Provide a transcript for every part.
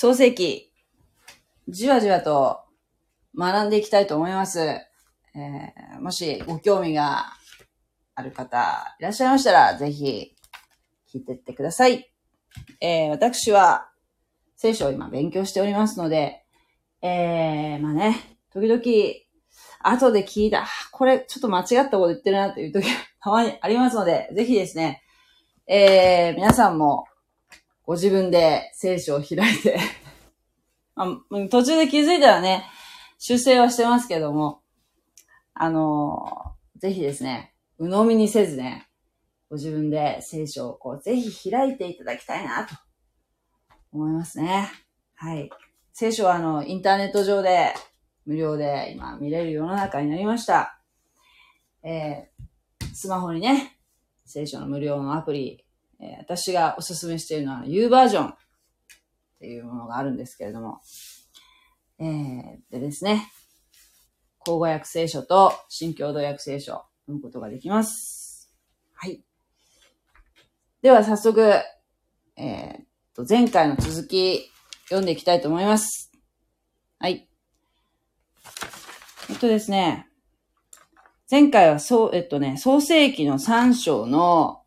創世記、じわじわと学んでいきたいと思います。えー、もしご興味がある方いらっしゃいましたら、ぜひ聞いてってください。えー、私は聖書を今勉強しておりますので、えー、まあね、時々後で聞いた、これちょっと間違ったこと言ってるなっていう時 たまにありますので、ぜひですね、えー、皆さんもご自分で聖書を開いてあ、途中で気づいたらね、修正はしてますけども、あのー、ぜひですね、鵜呑みにせずね、ご自分で聖書をこう、ぜひ開いていただきたいなと思いますね。はい。聖書はあの、インターネット上で無料で今見れる世の中になりました。えー、スマホにね、聖書の無料のアプリ、えー、私がおすすめしているのは U バージョンっていうものがあるんですけれども、えー、でですね、口語訳聖書と新共同訳聖書読むことができます。はい。では早速、えー、と、前回の続き読んでいきたいと思います。はい。えっとですね、前回はそう、えっとね、創世記の3章の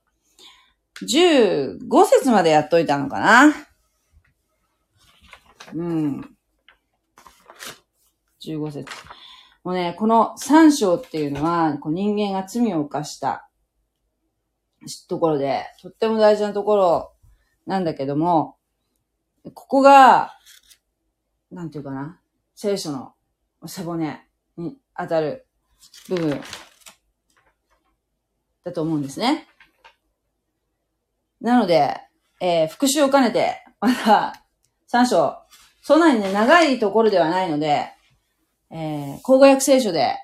15節までやっといたのかなうん。15節。もうね、この3章っていうのは、こう人間が罪を犯したところで、とっても大事なところなんだけども、ここが、なんていうかな、聖書の背骨に当たる部分だと思うんですね。なので、えー、復習を兼ねて、また、3章、そんなにね、長いところではないので、えー、口語訳聖書で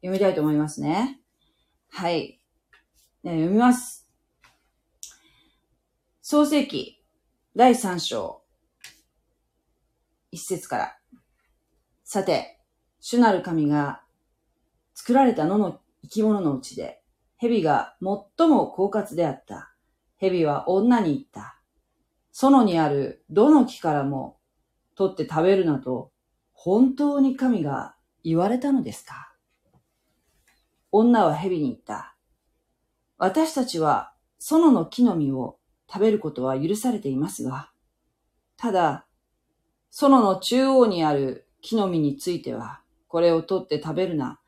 読みたいと思いますね。はい。ね、読みます。創世記第3章、1節から。さて、主なる神が作られた野の生き物のうちで、蛇が最も狡猾であった。蛇は女に言った。園にあるどの木からも取って食べるなと、本当に神が言われたのですか？女は蛇に言った。私たちは園の木の実を食べることは許されていますが、ただ、園の中央にある木の実については、これを取って食べるな。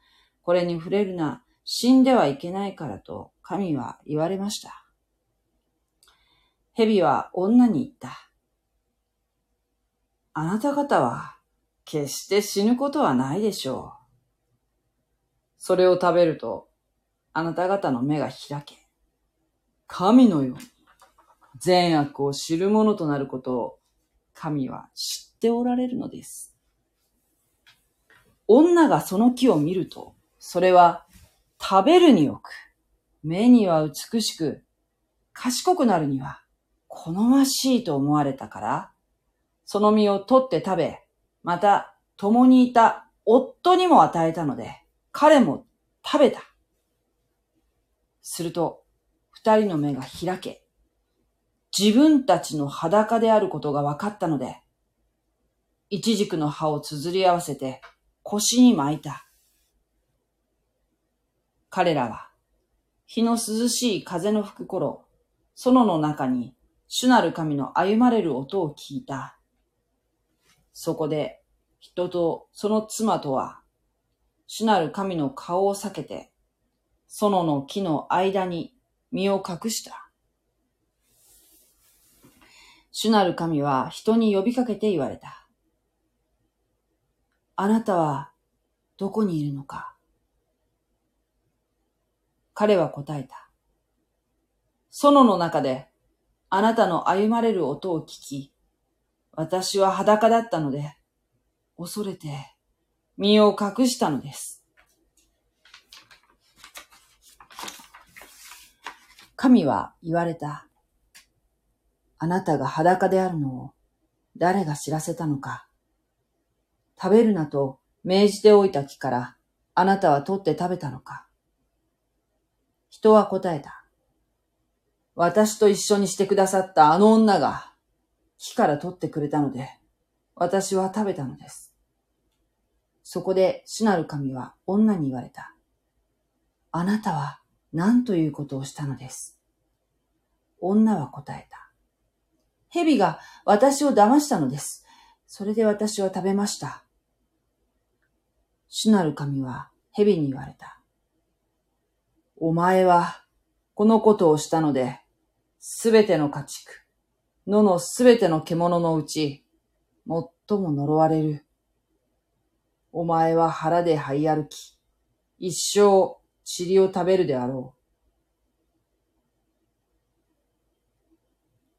これに触れるな。死んではいけないからと神は言われました。蛇は女に言った。あなた方は決して死ぬことはないでしょう。それを食べるとあなた方の目が開け。神のように善悪を知る者となることを神は知っておられるのです。女がその木を見ると、それは食べるによく、目には美しく、賢くなるには好ましいと思われたから、その実を取って食べ、また共にいた夫にも与えたので、彼も食べた。すると、二人の目が開け、自分たちの裸であることが分かったので、一軸の葉を綴り合わせて、腰に巻いた。彼らは、日の涼しい風の吹く頃、園の中に主なる神の歩まれる音を聞いた。そこで、人とその妻とは、主なる神の顔を避けて、園の木の間に身を隠した。主なる神は人に呼びかけて言われた。あなたはどこにいるのか彼は答えた。園の中であなたの歩まれる音を聞き、私は裸だったので、恐れて身を隠したのです。神は言われた。あなたが裸であるのを誰が知らせたのか。食べるなと命じておいた木からあなたは取って食べたのか人は答えた。私と一緒にしてくださったあの女が木から取ってくれたので、私は食べたのです。そこで主なる神は女に言われた。あなたは何ということをしたのです？女は答えた。蛇が私を騙したのです。それで私は食べました。主なる神は蛇に言われた。お前はこのことをしたので、すべての家畜、野のすべての獣のうち、最も呪われる。お前は腹で這い歩き、一生塵を食べるであろう。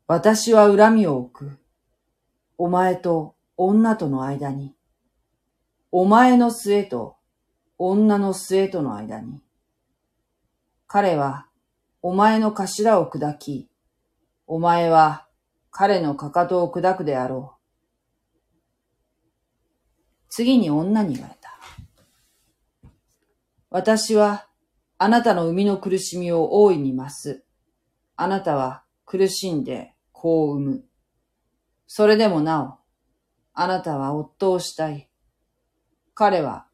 私は恨みを置く。お前と女との間に。お前の末と女の末との間に。彼はお前の頭を砕き、お前は彼のかかとを砕くであろう。次に女に言われた。私はあなたの生みの苦しみを大いに増す。あなたは苦しんで子を産む。それでもなお、あなたは夫をしたい。彼は、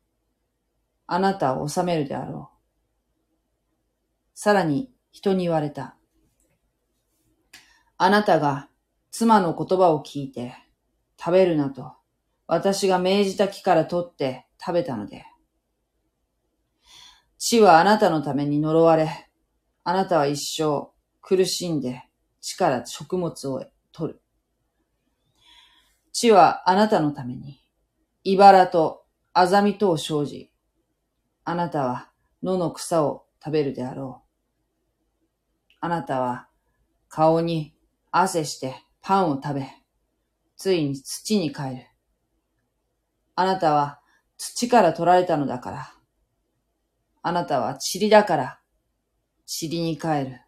あなたを治めるであろう。さらに人に言われた。あなたが妻の言葉を聞いて食べるなと私が命じた木から取って食べたので。地はあなたのために呪われ、あなたは一生苦しんで地から食物を取る。地はあなたのために、茨とあざみとを生じ、あなたは野の草を食べるであろう。あなたは顔に汗してパンを食べ、ついに土に帰る。あなたは土から取られたのだから。あなたは塵だから、塵に帰る。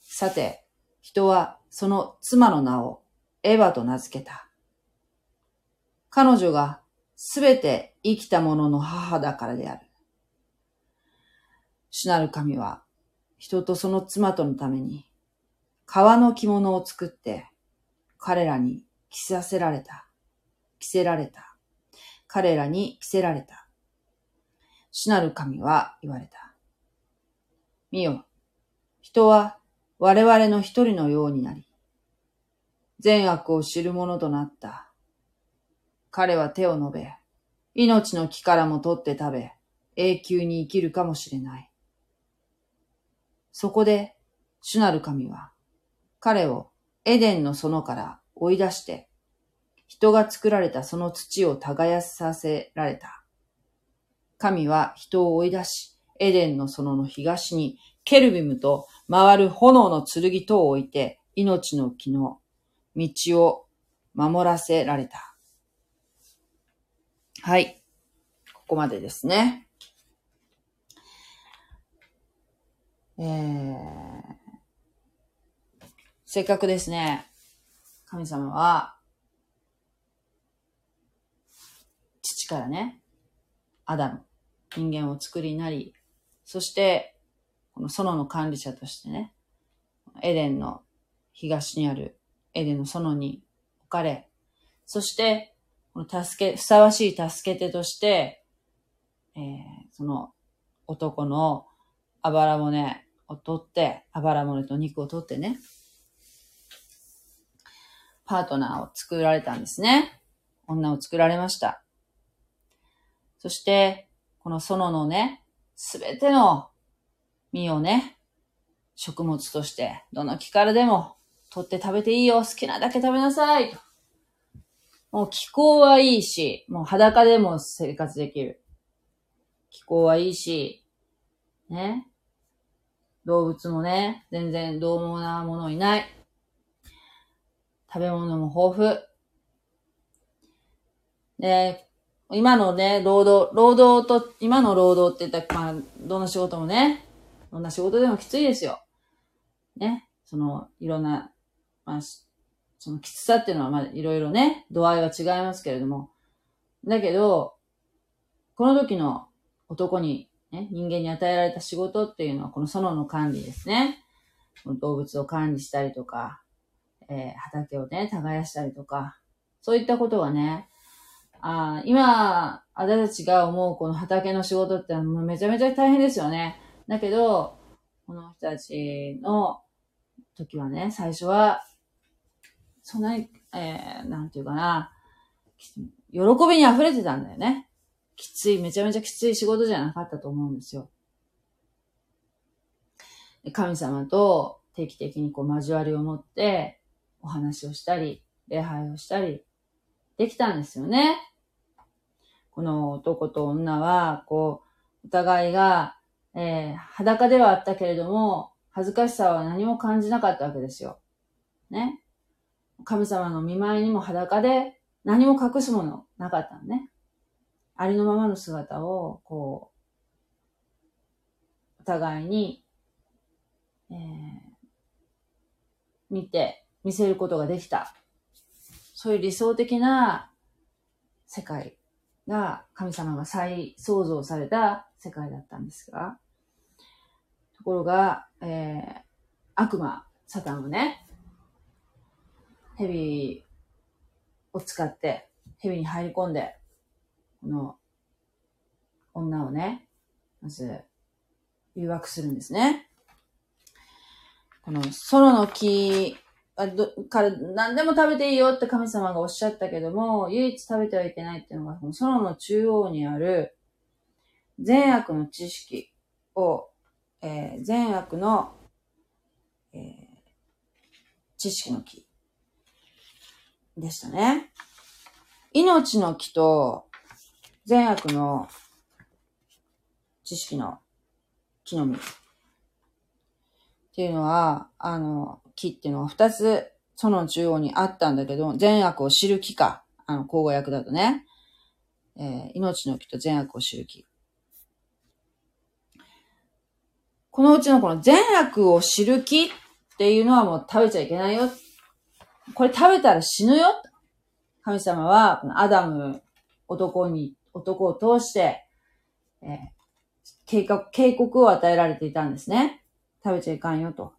さて、人はその妻の名をエヴァと名付けた。彼女がすべて生きた者の母だからである。主なる神は人とその妻とのために革の着物を作って彼らに着させられた。着せられた。彼らに着せられた。主なる神は言われた。見よ、人は我々の一人のようになり、善悪を知る者となった。彼は手を伸べ、命の木からも取って食べ、永久に生きるかもしれない。そこで、主なる神は、彼をエデンの園から追い出して、人が作られたその土を耕させられた。神は人を追い出し、エデンの園の東にケルビムと回る炎の剣とを置いて、命の木の道を守らせられた。はい。ここまでですね。えー、せっかくですね、神様は、父からね、アダム、人間を作りなり、そして、この園の管理者としてね、エデンの東にあるエデンの園に置かれ、そして、この助け、ふさわしい助け手として、えー、その男のあばら骨を取って、あばら骨と肉を取ってね、パートナーを作られたんですね。女を作られました。そして、この園のね、すべての実をね、食物として、どの木からでも取って食べていいよ、好きなだけ食べなさい。もう気候はいいし、もう裸でも生活できる。気候はいいし、ね。動物もね、全然獰猛なものいない。食べ物も豊富。で、今のね、労働、労働と、今の労働って言ったら、まあ、どの仕事もね、どんな仕事でもきついですよ。ね。その、いろんな、まあ、そのきつさっていうのは、まあ、いろいろね、度合いは違いますけれども。だけど、この時の男に、ね、人間に与えられた仕事っていうのはこの園の管理ですね。動物を管理したりとか、えー、畑をね、耕したりとか、そういったことはね、あ今、私たちが思うこの畑の仕事ってもうめちゃめちゃ大変ですよね。だけど、この人たちの時はね、最初は、そんなに、えー、なんていうかな、喜びに溢れてたんだよね。きつい、めちゃめちゃきつい仕事じゃなかったと思うんですよ。神様と定期的にこう交わりを持ってお話をしたり、礼拝をしたり、できたんですよね。この男と女は、こう、お互いが、えー、裸ではあったけれども、恥ずかしさは何も感じなかったわけですよ。ね。神様の見舞いにも裸で何も隠すものなかったのね。ありのままの姿を、こう、お互いに、えー、見て、見せることができた。そういう理想的な世界が神様が再創造された世界だったんですが、ところが、えー、悪魔、サタンはね、蛇を使って、蛇に入り込んで、この女をね、まず誘惑するんですね。この園の木から何でも食べていいよって神様がおっしゃったけども、唯一食べてはいけないっていうのが、この園の中央にある善悪の知識を、えー、善悪の、えー、知識の木でしたね。命の木と善悪の知識の木の実っていうのは、あの、木っていうのは二つ、その中央にあったんだけど、善悪を知る木か。あの、口語訳だとね。えー、命の木と善悪を知る木。このうちのこの善悪を知る木っていうのはもう食べちゃいけないよ。これ食べたら死ぬよ。神様は、このアダム、男に、男を通して、えー、計画、警告を与えられていたんですね。食べちゃいかんよと。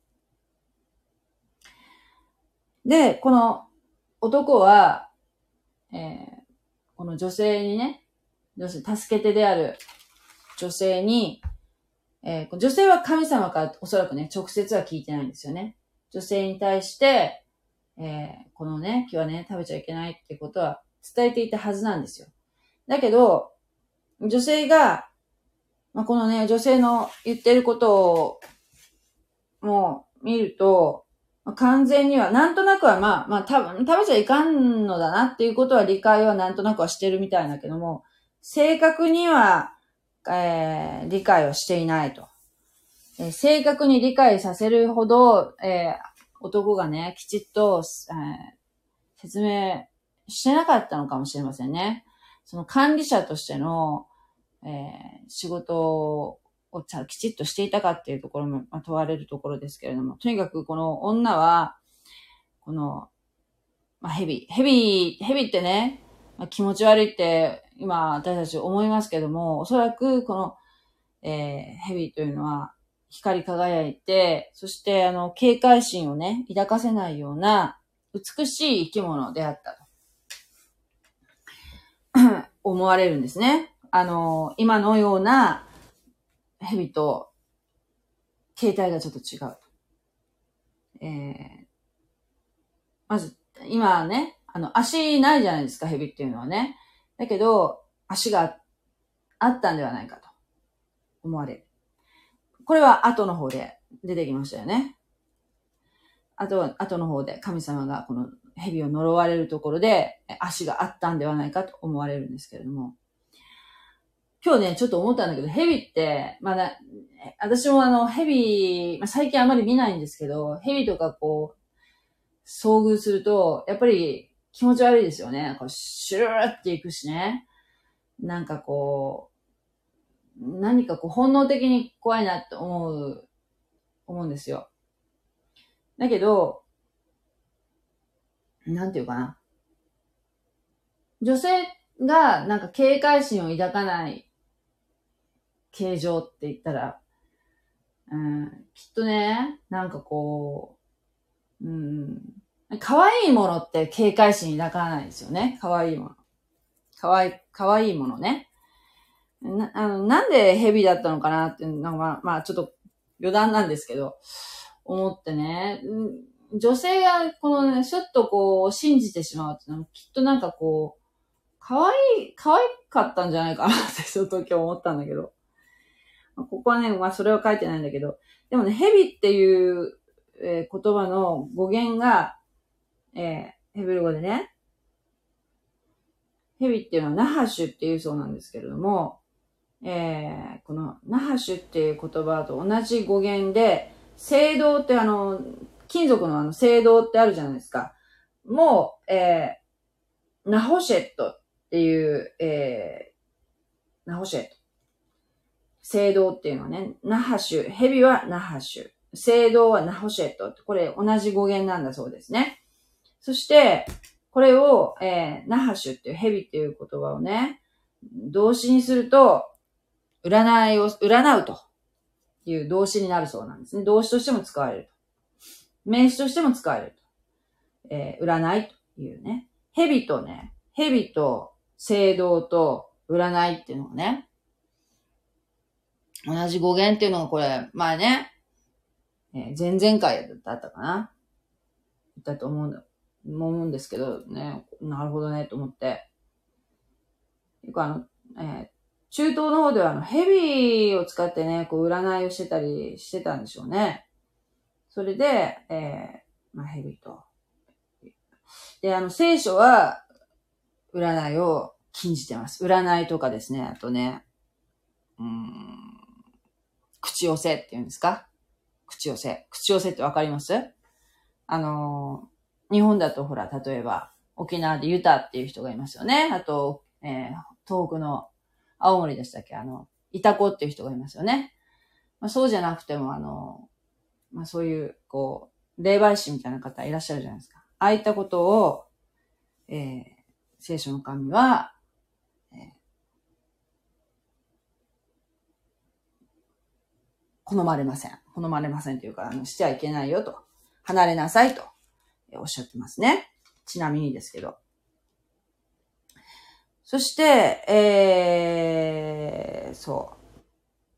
で、この男は、えー、この女性にね、女性、助け手である女性に、えー、女性は神様からおそらくね、直接は聞いてないんですよね。女性に対して、えー、このね、今日はね、食べちゃいけないってことは伝えていたはずなんですよ。だけど、女性が、まあ、このね、女性の言ってることを、もう見ると、完全には、なんとなくはまあ、まあ多分、食べちゃいかんのだなっていうことは理解はなんとなくはしてるみたいだけども、正確には、えー、理解をしていないと。えー、正確に理解させるほど、えー、男がね、きちっと、えー、説明してなかったのかもしれませんね。その管理者としての、えー、仕事をちゃきちっとしていたかっていうところも、まあ、問われるところですけれども、とにかくこの女は、この、まあ、ヘビ、ヘビ、ヘビってね、まあ、気持ち悪いって今私たち思いますけども、おそらくこの、えー、ヘビというのは光り輝いて、そしてあの、警戒心をね、抱かせないような美しい生き物であったと 思われるんですね。あの、今のような蛇と形態がちょっと違う。えー、まず、今ね、あの、足ないじゃないですか、蛇っていうのはね。だけど、足があったんではないかと思われる。これは後の方で出てきましたよね。あと、後の方で神様がこの蛇を呪われるところで足があったんではないかと思われるんですけれども。今日ね、ちょっと思ったんだけど、ヘビって、まだ、私もあの、ヘビ、まあ、最近あまり見ないんですけど、ヘビとかこう、遭遇すると、やっぱり気持ち悪いですよね。こうシューっていくしね。なんかこう、何かこう本能的に怖いなって思う、思うんですよ。だけど、なんていうかな。女性がなんか警戒心を抱かない形状って言ったら、うん、きっとね、なんかこう、うん、可愛いものって警戒心抱かないですよね。可愛いもの。可愛い、可愛いものね。な、あの、なんで蛇だったのかなっていうのは、まあちょっと余談なんですけど、思ってね、女性がこのね、すっとこう信じてしまうっていうのはきっとなんかこう、可愛い、可愛かったんじゃないかなってその時思ったんだけど。ここはね、まあそれは書いてないんだけど、でもね、蛇っていう、えー、言葉の語源が、えー、ヘブル語でね、蛇っていうのはナハシュっていうそうなんですけれども、えー、このナハシュっていう言葉と同じ語源で、青銅ってあの、金属のあの青銅ってあるじゃないですか。もう、えー、ナホシェットっていう、えー、ナホシェット。聖堂っていうのはね、ナハシュ、ヘビはナハシュ、聖堂はナホシェット。これ同じ語源なんだそうですね。そして、これを、えー、ナハシュっていうヘビっていう言葉をね、動詞にすると、占いを、占うという動詞になるそうなんですね。動詞としても使われると。名詞としても使われると。えー、占いというね。蛇とね、蛇と聖堂と占いっていうのがね、同じ語源っていうのがこれ、前ね、えー、前々回だったかな？言ったと思うんだ、思うんですけどね、なるほどね、と思って。よくあの、えー、中東の方ではあの、蛇を使ってね、こう、占いをしてたりしてたんでしょうね。それで、えー、まあ、蛇と。で、あの、聖書は、占いを禁じてます。占いとかですね、あとね、うん、口寄せって言うんですか？口寄せ。口寄せってわかります？あの、日本だとほら、例えば、沖縄でユタっていう人がいますよね。あと、えー、東北の青森でしたっけ？あの、イタコっていう人がいますよね。まあ、そうじゃなくても、あの、まあ、そういう、こう、霊媒師みたいな方いらっしゃるじゃないですか。ああいったことを、えー、聖書の神は、好まれません。好まれませんというか、あの、してはいけないよと。離れなさいと、おっしゃってますね。ちなみにですけど。そして、えー、そう。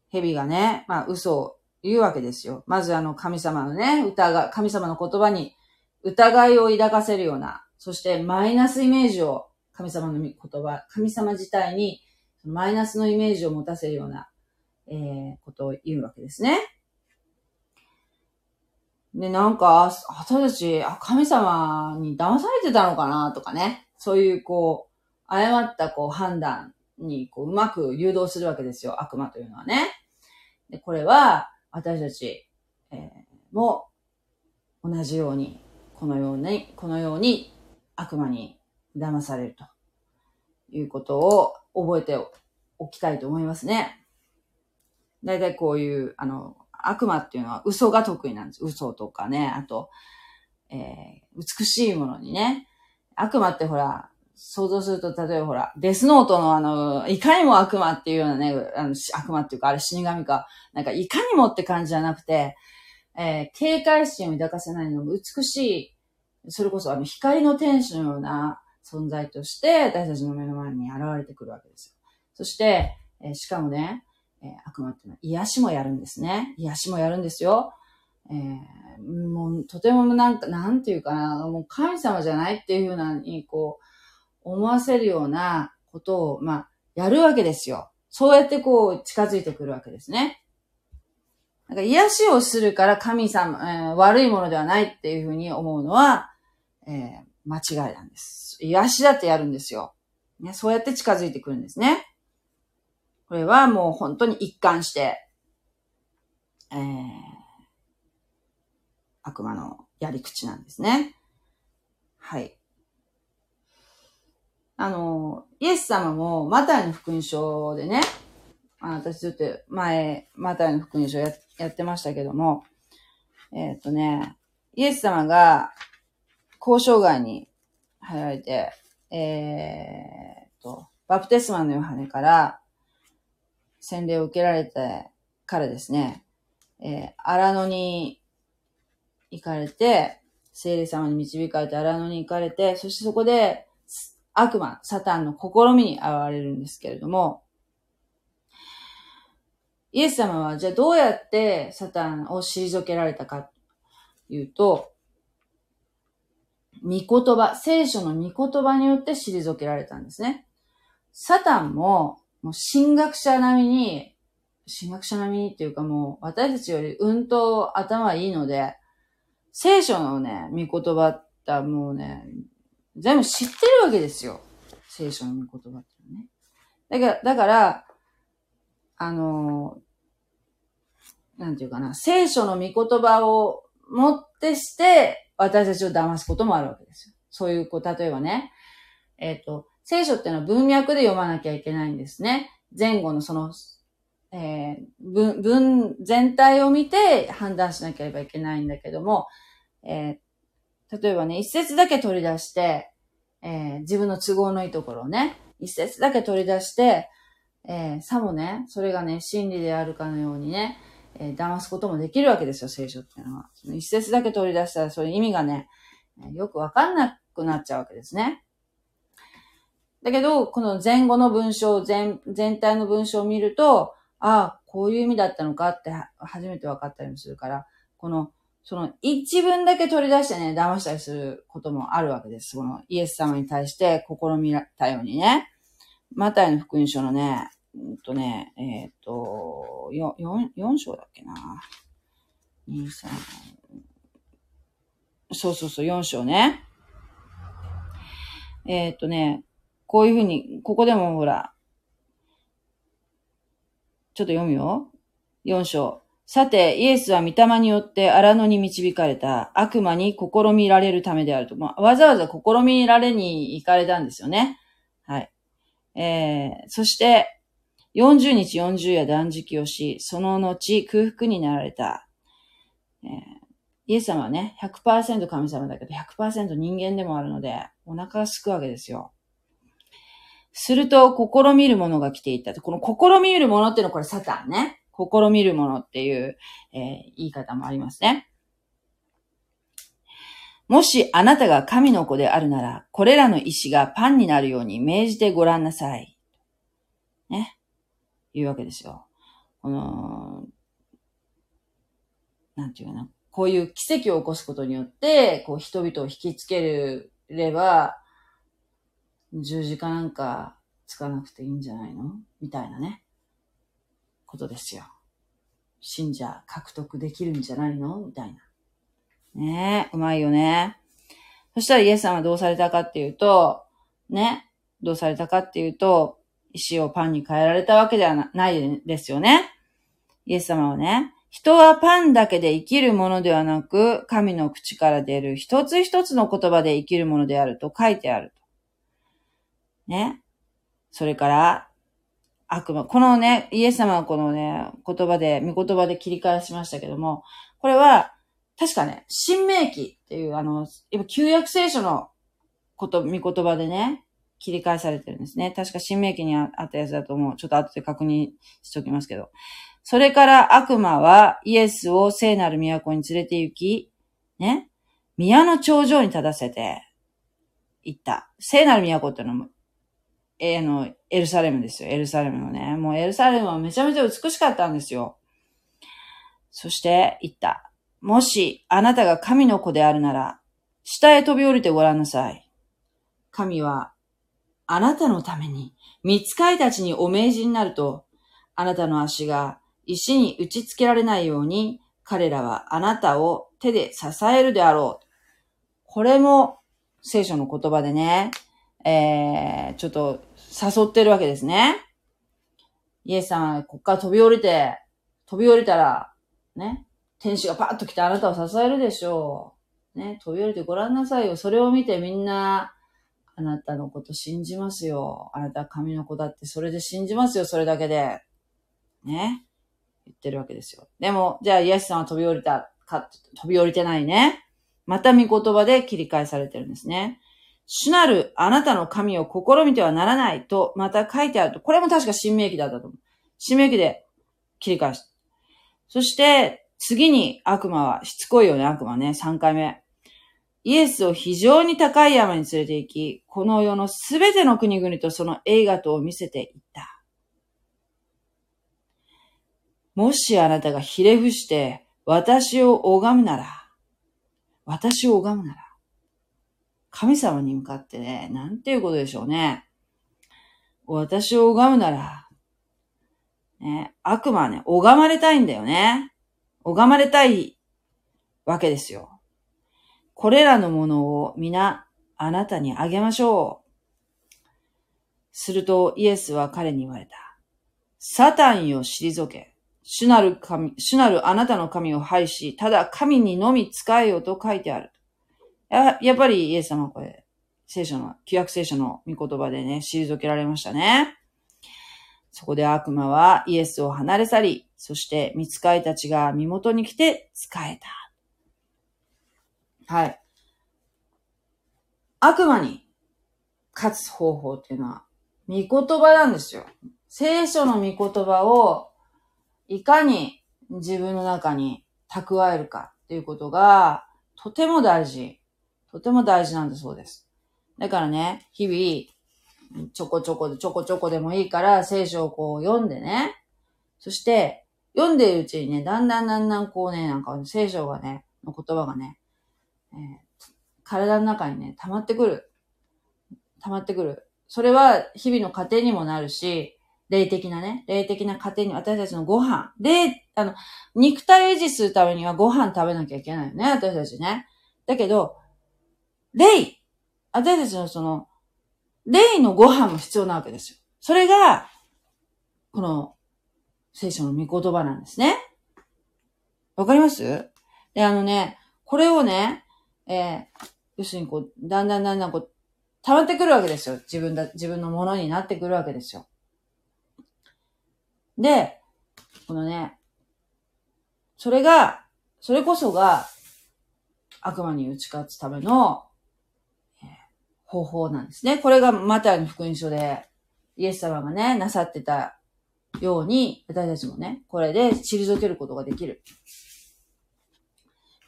蛇がね、まあ嘘を言うわけですよ。まずあの神様のね、疑、神様の言葉に疑いを抱かせるような、そしてマイナスイメージを神様の言葉、神様自体にマイナスのイメージを持たせるような、えー、ことを言うわけですね。で、なんか、私たち、あ、神様に騙されてたのかなとかね。そういう、こう、誤ったこう判断にこううまく誘導するわけですよ。悪魔というのはね。で、これは、私たち、えー、も同じように、このように、このように悪魔に騙されるということを覚えておきたいと思いますね。大体こういう、あの、悪魔っていうのは嘘が得意なんです。嘘とかね、あと、えー、美しいものにね。悪魔ってほら、想像すると、例えばほら、デスノートのあの、いかにも悪魔っていうようなね、あの悪魔っていうか、あれ死神か、なんかいかにもって感じじゃなくて、えー、警戒心を抱かせないのも美しい、それこそあの、光の天使のような存在として、私たちの目の前に現れてくるわけですよ。そして、えー、しかもね、えー、悪魔っていうのは癒しもやるんですね。癒しもやるんですよ。えー、もう、とてもなんか、なんていうかな、もう神様じゃないっていうふうなに、こう、思わせるようなことを、まあ、やるわけですよ。そうやってこう、近づいてくるわけですね。なんか癒しをするから神様、えー、悪いものではないっていうふうに思うのは、えー、間違いなんです。癒しだってやるんですよ。ね、そうやって近づいてくるんですね。これはもう本当に一貫して、えー、悪魔のやり口なんですね。はい。あの、イエス様もマタイの福音書でね、あ私ずっと前、マタイの福音書ややってましたけども、えっ、ー、とね、イエス様が交渉外に入られて、えー、と、バプテスマのヨハネから洗礼を受けられてからですね、えー、荒野に行かれて、聖霊様に導かれて荒野に行かれて、そしてそこで悪魔、サタンの試みに遭われるんですけれども、イエス様はじゃあどうやってサタンを退けられたかというと、御言葉、聖書の御言葉によって退けられたんですね。サタンも、もう神学者並みに、神学者並みにっていうかもう私たちよりうんと頭いいので、聖書のね、御言葉ってもうね、全部知ってるわけですよ。聖書の御言葉ってね。だから、だから、あの、なんていうかな、聖書の御言葉をもってして、私たちを騙すこともあるわけですよ。そういう、こう、例えばね、えっ、ー、と、聖書っていうのは文脈で読まなきゃいけないんですね。前後のその、えー、文、文全体を見て判断しなければいけないんだけども、えー、例えばね、一節だけ取り出して、えー、自分の都合のいいところをね、一節だけ取り出して、えー、さもね、それがね、真理であるかのようにね、えー、騙すこともできるわけですよ、聖書っていうのは。その一節だけ取り出したら、そういう意味がね、よくわかんなくなっちゃうわけですね。だけど、この前後の文章、全、全体の文章を見ると、ああ、こういう意味だったのかって初めて分かったりもするから、この、その一文だけ取り出してね、騙したりすることもあるわけです。このイエス様に対して試みたようにね。マタイの福音書のね、うんとね、えっ、ー、と、4、4章だっけな。2、3、そうそうそう、4章ね。えっ、ー、とね、こういうふうに、ここでもほら、ちょっと読むよ。4章。さて、イエスは御霊によって荒野に導かれた悪魔に試みられるためであると。まあ、わざわざ試みられに行かれたんですよね。はい。えー、そして、40日40夜断食をし、その後空腹になられた。えー、イエス様はね、100%神様だけど100%人間でもあるので、お腹が空くわけですよ。すると、試みるものが来ていた。この試みるものっていうのはこれサタンね。試みるものっていう、えー、言い方もありますね。もしあなたが神の子であるなら、これらの石がパンになるように命じてごらんなさい。ね。いうわけですよ。この、なんていうかな。こういう奇跡を起こすことによって、こう人々を引きつければ、十字架なんかつかなくていいんじゃないの？みたいなね。ことですよ。信者獲得できるんじゃないの？みたいな。ねえ、うまいよね。そしたらイエスさんはどうされたかっていうと、ね、どうされたかっていうと、石をパンに変えられたわけではないですよね。イエス様はね、人はパンだけで生きるものではなく、神の口から出る一つ一つの言葉で生きるものであると書いてあると。ね。それから、悪魔。このね、イエス様はこのね、言葉で、見言葉で切り返しましたけども、これは、確かね、新明記っていう、あの、やっぱ旧約聖書のこと、見言葉でね、切り返されてるんですね。確か新明記にあったやつだと思う。ちょっと後で確認しておきますけど。それから悪魔はイエスを聖なる都に連れて行き、ね、宮の頂上に立たせて行った。聖なる都ってのもえー、の、エルサレムですよ。エルサレムのね。もうエルサレムはめちゃめちゃ美しかったんですよ。そして言った。もしあなたが神の子であるなら、下へ飛び降りてごらんなさい。神は、あなたのために、見つかいたちにお命じになると、あなたの足が石に打ちつけられないように、彼らはあなたを手で支えるであろう。これも聖書の言葉でね、えー、ちょっと誘ってるわけですね。イエスさん、こっから飛び降りて、飛び降りたら、ね、天使がパッと来てあなたを支えるでしょう。ね、飛び降りてごらんなさいよ。それを見てみんな、あなたのこと信じますよ。あなたは神の子だってそれで信じますよ、それだけで。ね。言ってるわけですよ。でも、じゃあイエスさんは飛び降りたか、飛び降りてないね。また見言葉で切り返されてるんですね。主なるあなたの神を試みてはならないとまた書いてあると。これも確か新明記だったと思う。しめきで切り返す。そして、次に悪魔は、しつこいよね、悪魔ね、3回目。イエスを非常に高い山に連れて行き、この世のすべての国々とその映画とを見せていった。もしあなたがひれ伏して、私を拝むなら、私を拝むなら、神様に向かってね、なんていうことでしょうね。私を拝むなら、ね、悪魔はね、拝まれたいんだよね。拝まれたいわけですよ。これらのものを皆あなたにあげましょう。するとイエスは彼に言われた。サタンよ退け。主なる神、主なるあなたの神を拝し、ただ神にのみ使えよと書いてある。ややっぱりイエス様これ、聖書の、旧約聖書の御言葉でね、退けられましたね。そこで悪魔はイエスを離れ去り、そして見つかいたちが身元に来て使えた。はい。悪魔に勝つ方法っていうのは、御言葉なんですよ。聖書の御言葉をいかに自分の中に蓄えるかっていうことが、とても大事。とても大事なんだそうです。だからね、日々、ちょこちょこで、ちょこちょこでもいいから、聖書をこう読んでね。そして、読んでるうちにね、だんだんだんだんこうね、なんか聖書がね、の言葉がね、えー、体の中にね、溜まってくる。溜まってくる。それは日々の過程にもなるし、霊的なね、霊的な過程に私たちのご飯。で、あの、肉体維持するためにはご飯食べなきゃいけないよね、私たちね。だけど、霊、私たちのその、霊のご飯も必要なわけですよ。それが、この、聖書の御言葉なんですね。わかります？で、あのね、これをね、えー、要するにこう、だんだんだんだんこう、溜まってくるわけですよ。自分だ、自分のものになってくるわけですよ。で、このね、それが、それこそが、悪魔に打ち勝つための、方法なんですね。これがマタイの福音書で、イエス様がね、なさってたように、私たちもね、これで退けることができる。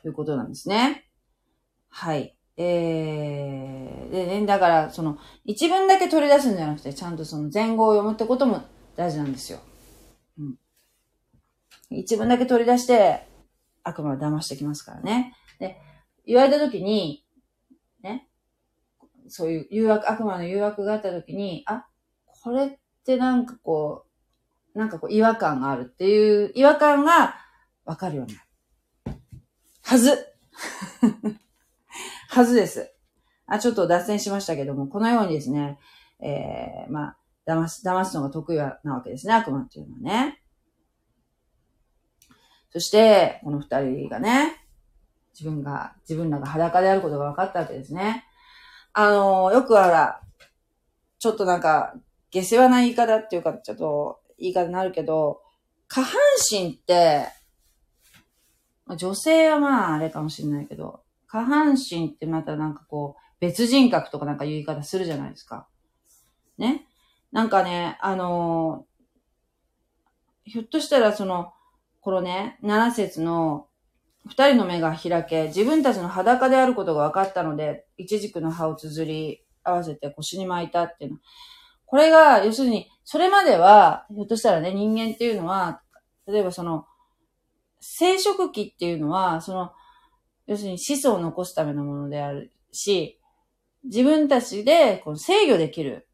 ということなんですね。はい。えー、でね、だから、その、一文だけ取り出すんじゃなくて、ちゃんとその前後を読むってことも大事なんですよ。うん。一文だけ取り出して、悪魔を騙してきますからね。で、言われたときに、ね、そういう誘惑、悪魔の誘惑があったときに、あ、これってなんかこう、なんかこう違和感があるっていう違和感がわかるようになる。はず はずです。あ、ちょっと脱線しましたけども、このようにですね、えー、まあ、騙す、騙すのが得意なわけですね、悪魔っていうのはね。そして、この二人がね、自分が、自分らが裸であることが分かったわけですね。あの、よくあら、ちょっとなんか、下世話な言い方っていうか、ちょっと言い方になるけど、下半身って、女性はまああれかもしれないけど、下半身ってまたなんかこう、別人格とかなんか言い方するじゃないですか。ね。なんかね、あのー、ひょっとしたらその、このね、7節の二人の目が開け、自分たちの裸であることが分かったので、一軸の葉を綴り合わせて腰に巻いたっていうの。これが、要するに、それまでは、ひょっとしたらね、人間っていうのは、例えばその、生殖器っていうのは、その、要するに子孫を残すためのものであるし、自分たちでこの制御できる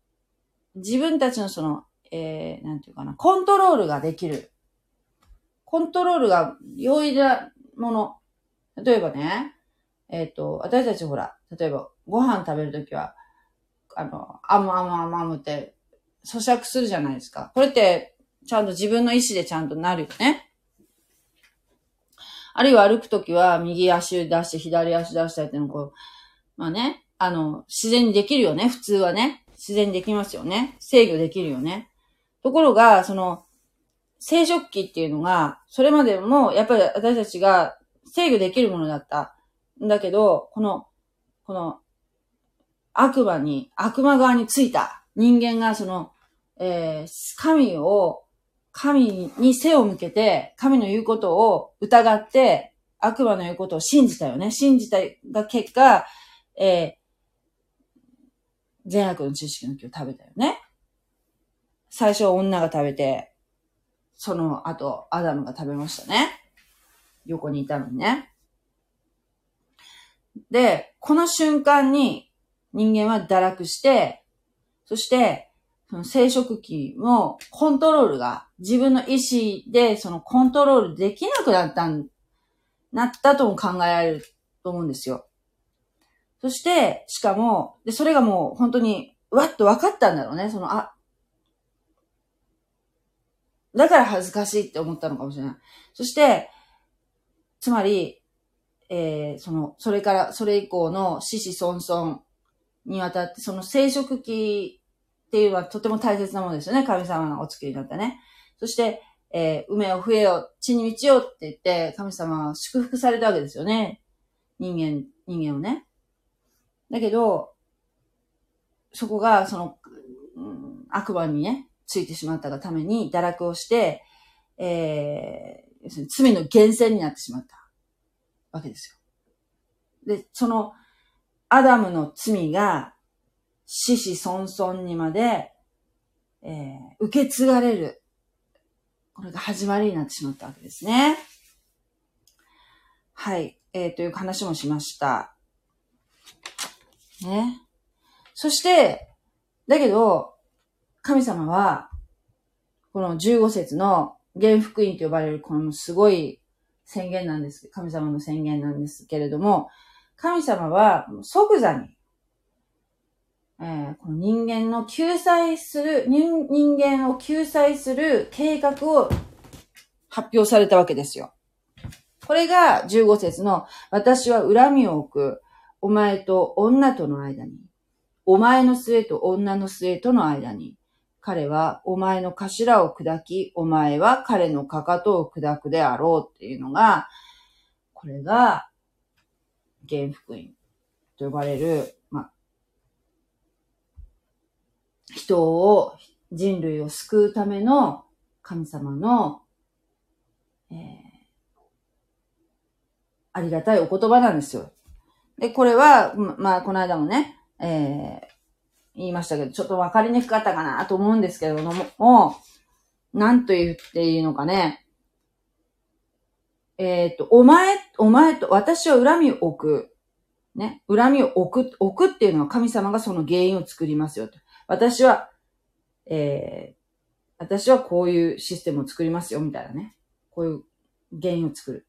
自分たちのその、えー、なんていうかな、コントロールができる。コントロールが容易なもの。例えばね、えっ、ー、と、私たちほら、例えばご飯食べるときは、あの、あむあむあむあむって咀嚼するじゃないですか。これって、ちゃんと自分の意思でちゃんとなるよね。あるいは歩くときは、右足出して、左足出したりってのこう、まあね、あの、自然にできるよね、普通はね。自然にできますよね。制御できるよね。ところが、その、生殖器っていうのが、それまでも、やっぱり私たちが制御できるものだった。んだけど、この、この、悪魔に、悪魔側についた人間がその、えー、神を神に背を向けて、神の言うことを疑って、悪魔の言うことを信じたよね。信じたが結果、えー、善悪の知識の木を食べたよね。最初は女が食べて、その後、アダムが食べましたね。横にいたのにね。で、この瞬間に人間は堕落して、そして、その生殖器のコントロールが自分の意思でそのコントロールできなくなったん、なったとも考えられると思うんですよ。そして、しかも、で、それがもう本当に、わっと分かったんだろうね。その、だから恥ずかしいって思ったのかもしれない。そして、つまり、えー、その、それから、それ以降の死死孫孫にわたって、その生殖器っていうのはとても大切なものですよね。神様がお作りになったね。そして、えー、梅を増えよ、地に満ちよって言って、神様は祝福されたわけですよね。人間、人間をね。だけど、そこが、その、うん、悪魔にね、ついてしまったがために堕落をして、えー、要するに罪の源泉になってしまったわけですよ。で、その、アダムの罪が、死死孫孫にまで、えー、受け継がれる。これが始まりになってしまったわけですね。はい。えー、という話もしました。ね。そして、だけど、神様は、この15節の原福音と呼ばれるこのすごい宣言なんです。神様の宣言なんですけれども、神様は即座に、えー、この人間の救済する人、人間を救済する計画を発表されたわけですよ。これが15節の私は恨みを置く、お前と女との間に、お前の末と女の末との間に、彼はお前の頭を砕き、お前は彼のかかとを砕くであろうっていうのが、これが、原福音と呼ばれる、まあ、人を、人類を救うための神様の、えー、ありがたいお言葉なんですよ。で、これは、まあ、この間もね、えー、言いましたけど、ちょっと分かりにくかったかなと思うんですけれども、なんと言っていいのかね。えっ、ー、と、お前、お前と、私は恨みを置く。ね。恨みを置く、置くっていうのは神様がその原因を作りますよと。私は、えー、私はこういうシステムを作りますよ、みたいなね。こういう原因を作る。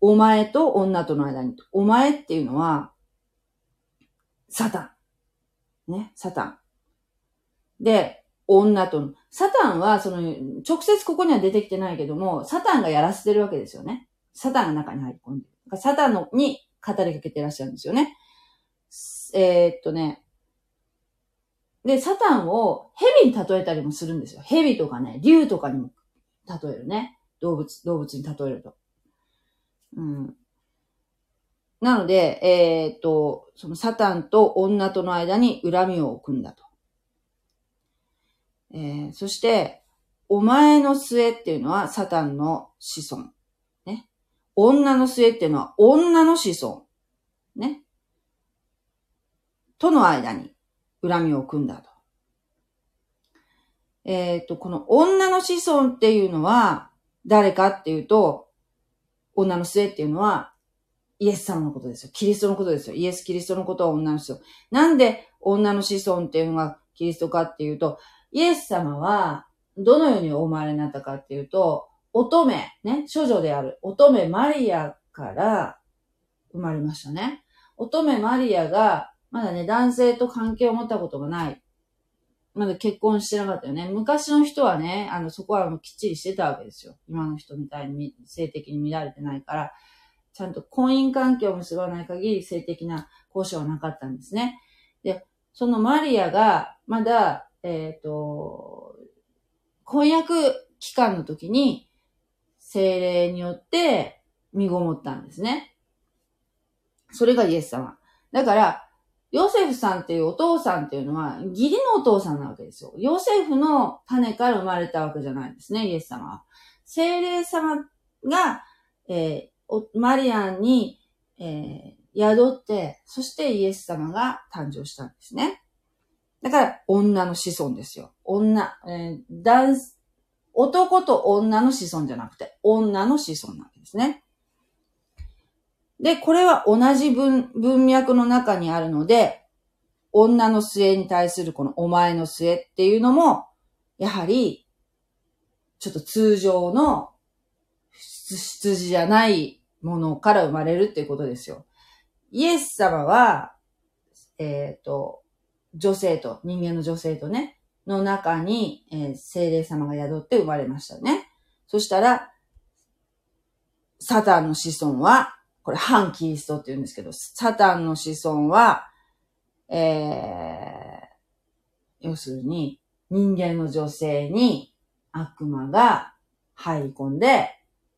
お前と女との間に。お前っていうのは、サタン。ね、サタン。で、女と、サタンは、その、直接ここには出てきてないけども、サタンがやらせてるわけですよね。サタンが中に入り込んでる。サタンのに語りかけてらっしゃるんですよね。えー、っとね。で、サタンを蛇に例えたりもするんですよ。蛇とかね、竜とかにも例えるね。動物、動物に例えると。うん。なので、えっ、と、そのサタンと女との間に恨みを置くんだと。えー、そして、お前の末っていうのはサタンの子孫。ね。女の末っていうのは女の子孫。ね。との間に恨みを置くんだと。えっ、と、この女の子孫っていうのは誰かっていうと、女の末っていうのはイエス様のことですよ。キリストのことですよ。イエス・キリストのことは女の子孫。なんで女の子孫っていうのがキリストかっていうと、イエス様はどのようにお生まれになったかっていうと、乙女、ね、処女である乙女マリアから生まれましたね。乙女マリアが、まだね、男性と関係を持ったことがない。まだ結婚してなかったよね。昔の人はね、あの、そこはもうきっちりしてたわけですよ。今の人みたいに性的に乱れてないから。ちゃんと婚姻関係を結ばない限り性的な交渉はなかったんですね。で、そのマリアがまだ、えっ、ー、と、婚約期間の時に精霊によって身ごもったんですね。それがイエス様。だから、ヨセフさんっていうお父さんっていうのは、義理のお父さんなわけですよ。ヨセフの種から生まれたわけじゃないんですね、イエス様は。精霊様が、えー、マリアンに、えー、宿って、そしてイエス様が誕生したんですね。だから、女の子孫ですよ。女、えー、男、男と女の子孫じゃなくて、女の子孫なんですね。で、これは同じ文、文脈の中にあるので、女の末に対するこのお前の末っていうのも、やはり、ちょっと通常の羊じゃないものから生まれるっていうことですよ。イエス様は、えっ、ー、と、女性と、人間の女性とね、の中に、えー、精霊様が宿って生まれましたね。そしたら、サタンの子孫は、これ反キリストって言うんですけど、サタンの子孫は、えー、要するに人間の女性に悪魔が入り込んで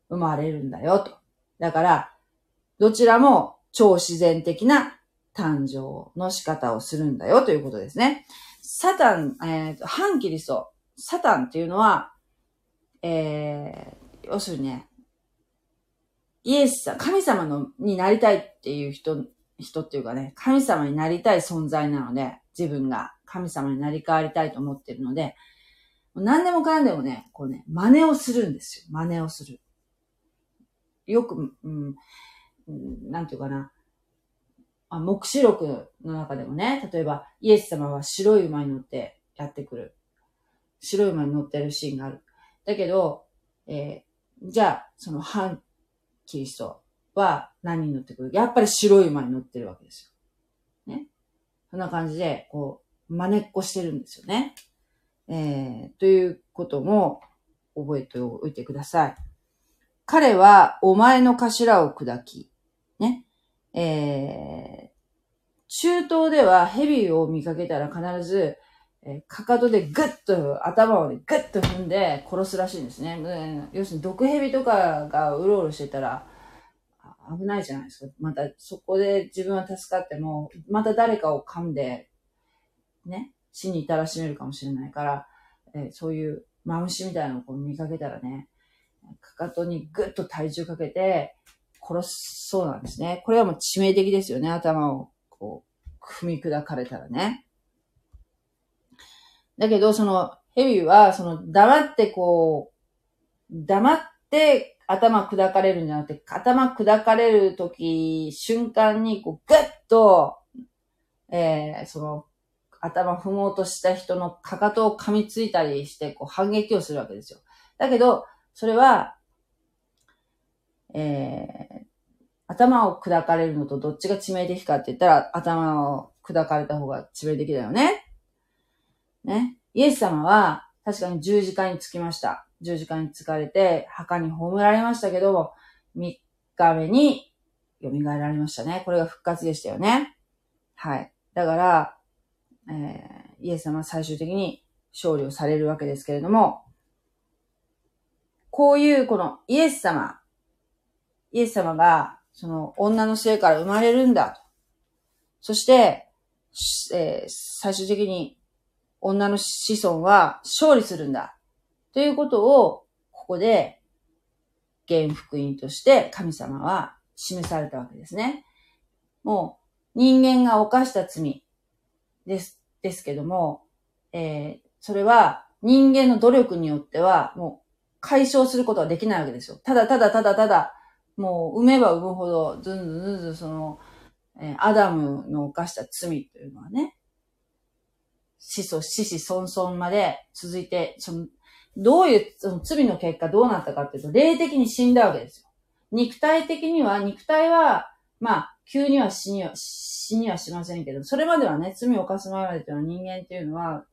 生まれるんだよと。だから、どちらも超自然的な誕生の仕方をするんだよということですね。サタン、えー、反キリスト。サタンっていうのは、えー、要するにね、イエスさん、神様のになりたいっていう人、人っていうかね、神様になりたい存在なので、自分が神様になり変わりたいと思ってるので、何でもかんでもね、こうね、真似をするんですよ。真似をする。よく、うん、なんていうかな。あ、目視録の中でもね、例えば、イエス様は白い馬に乗ってやってくる。白い馬に乗ってるシーンがある。だけど、えー、じゃあ、その反キリストは何に乗ってくる？やっぱり白い馬に乗ってるわけですよ。ね。そんな感じで、こう、真似っこしてるんですよね。えー、ということも覚えておいてください。彼はお前の頭を砕き、ね。えー、中東では蛇を見かけたら必ず、えー、かかとでグッと頭をね、グッと踏んで殺すらしいんですね。要するに毒蛇とかがうろうろしてたら危ないじゃないですか。またそこで自分は助かっても、また誰かを噛んで、ね、死に至らしめるかもしれないから、えー、そういうマムシみたいなのを見かけたらね、かかとにグッと体重かけて殺すそうなんですね。これはもう致命的ですよね。頭をこう踏み砕かれたらね。だけど、その、ヘビは、その、黙ってこう、黙って頭砕かれるんじゃなくて、頭砕かれるとき、瞬間に、こう、ぐっと、えー、その、頭踏もうとした人のかかとを噛みついたりして、こう、反撃をするわけですよ。だけど、それは、えー、頭を砕かれるのとどっちが致命的かって言ったら、頭を砕かれた方が致命的だよね。ね。イエス様は確かに十字架につきました。十字架につかれて墓に葬られましたけども、3日目に蘇られましたね。これが復活でしたよね。はい。だから、えー、イエス様は最終的に勝利をされるわけですけれども、こういうこのイエス様、イエス様がその女の性から生まれるんだ。そして、えー、最終的に女の子孫は勝利するんだ。ということを、ここで、原福音として神様は示されたわけですね。もう、人間が犯した罪です、ですけども、えー、それは人間の努力によっては、もう解消することはできないわけですよ。ただただただただ、もう産めば産むほど、ずんずんずんずんその、え、アダムの犯した罪というのはね、死祖、死死孫孫まで続いて、その、どういう、その罪の結果どうなったかっていうと、霊的に死んだわけですよ。肉体的には、肉体は、まあ、急には死には、死にはしませんけど、それまではね、罪を犯す前までというのは人間っていうのは、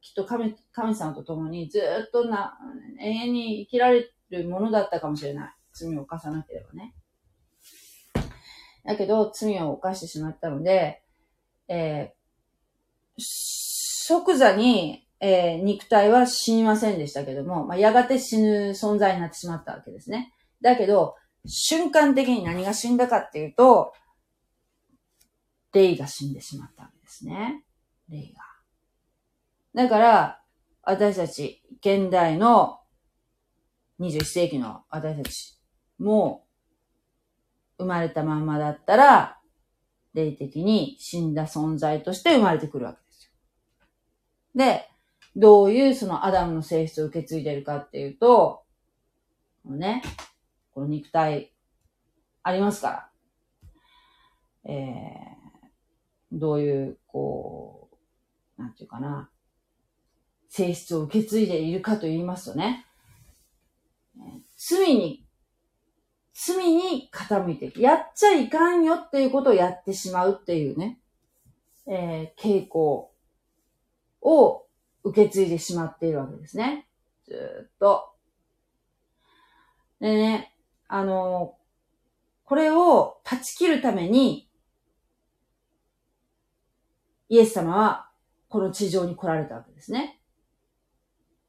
きっと神、神様と共にずっとな、永遠に生きられるものだったかもしれない。罪を犯さなければね。だけど、罪を犯してしまったので、えー、即座に、えー、肉体は死にませんでしたけども、まあ、やがて死ぬ存在になってしまったわけですね。だけど、瞬間的に何が死んだかっていうと、霊が死んでしまったわけですね。霊が。だから、私たち、現代の21世紀の私たちも、生まれたまんまだったら、霊的に死んだ存在として生まれてくるわけですよ。で、どういうそのアダムの性質を受け継いでるかっていうと、このね、この肉体ありますから、えー、どういう、こう、なんていうかな、性質を受け継いでいるかと言いますとね、罪に罪に傾いていく。やっちゃいかんよっていうことをやってしまうっていうね、えー、傾向を受け継いでしまっているわけですね。ずっと。でね、あの、これを断ち切るために、イエス様はこの地上に来られたわけですね。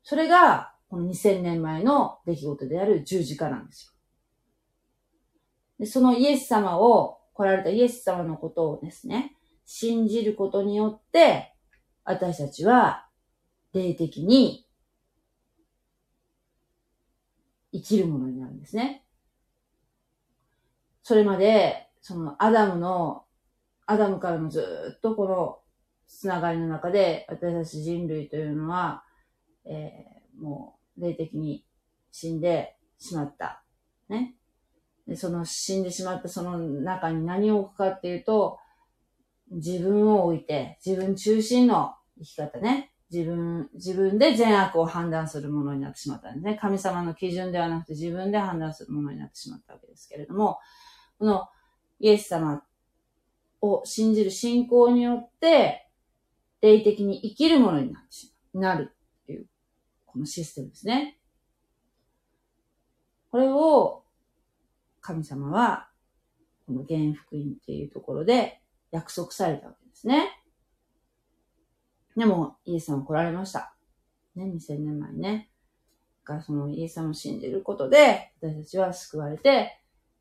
それが、この2000年前の出来事である十字架なんですよ。でそのイエス様を、来られたイエス様のことをですね、信じることによって、私たちは、霊的に生きるものになるんですね。それまで、そのアダムの、アダムからのずっとこのつながりの中で、私たち人類というのは、えー、もう霊的に死んでしまった。ね。で、その死んでしまったその中に何を置くかっていうと、自分を置いて、自分中心の生き方ね。自分、自分で善悪を判断するものになってしまったんですね。神様の基準ではなくて自分で判断するものになってしまったわけですけれども、このイエス様を信じる信仰によって、霊的に生きるものになってしまう、なるっていう、このシステムですね。これを神様は、この原福音っていうところで約束されたわけですね。でも、イエス様来られました。ね、2000年前ね。だからそのイエス様を信じることで、私たちは救われて、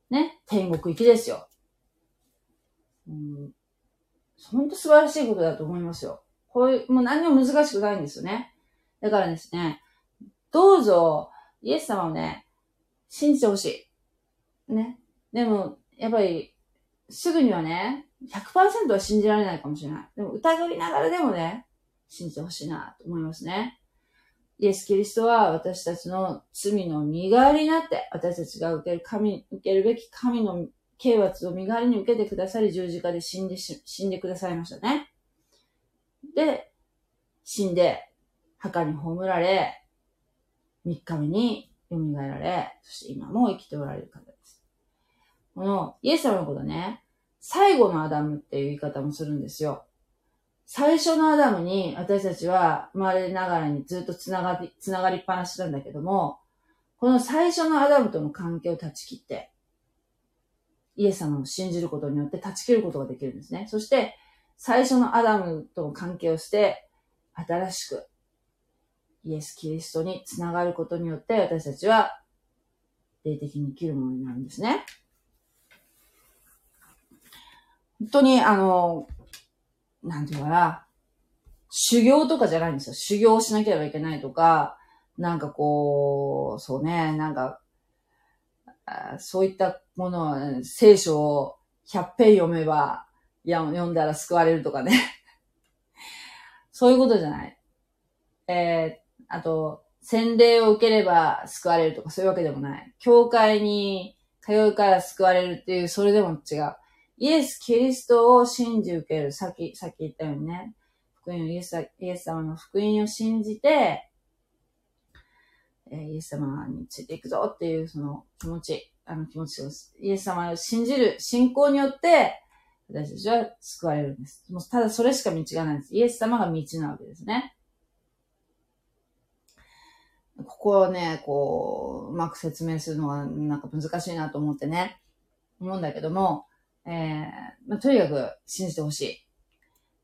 ね、天国行きですよ。うん、本当素晴らしいことだと思いますよ。こういう、もう何も難しくないんですよね。だからですね、どうぞ、イエス様をね、信じてほしい。ね。でも、やっぱり、すぐにはね、100%は信じられないかもしれない。でも疑いながらでもね、信じてほしいなと思いますね。イエス・キリストは私たちの罪の身代わりになって、私たちが受ける神、受けるべき神の刑罰を身代わりに受けてくださり、十字架で死んで死んでくださいましたね。で、死んで、墓に葬られ、3日目に蘇られ、そして今も生きておられる方ですこのイエス様のことね、最後のアダムっていう言い方もするんですよ。最初のアダムに私たちは生まれながらにずっと繋がり、繋がりっぱなしなんだけども、この最初のアダムとの関係を断ち切って、イエス様を信じることによって断ち切ることができるんですね。そして、最初のアダムとの関係をして、新しく、イエス・キリストにつながることによって、私たちは、霊的に生きるものになるんですね。本当に、あの、なんていうかな、修行とかじゃないんですよ。修行しなければいけないとか、なんかこう、そうね、なんか、そういったものは、聖書を100ペ読めば、いや、読んだら救われるとかね。そういうことじゃない。え、あと、洗礼を受ければ救われるとかそういうわけでもない。教会に通うから救われるっていう、それでも違う。イエス・キリストを信じ受ける。さっき、さっき言ったようにね。福音をイエス、イエス様の福音を信じて、え、イエス様についていくぞっていうその気持ち、あの気持ちです。イエス様を信じる信仰によって、私たちは救われるんです。もうただそれしか道がないんです。イエス様が道なわけですね。ここをね、こう、うまく説明するのはなんか難しいなと思ってね、思うんだけども、えー、まあ、とにかく信じてほしい。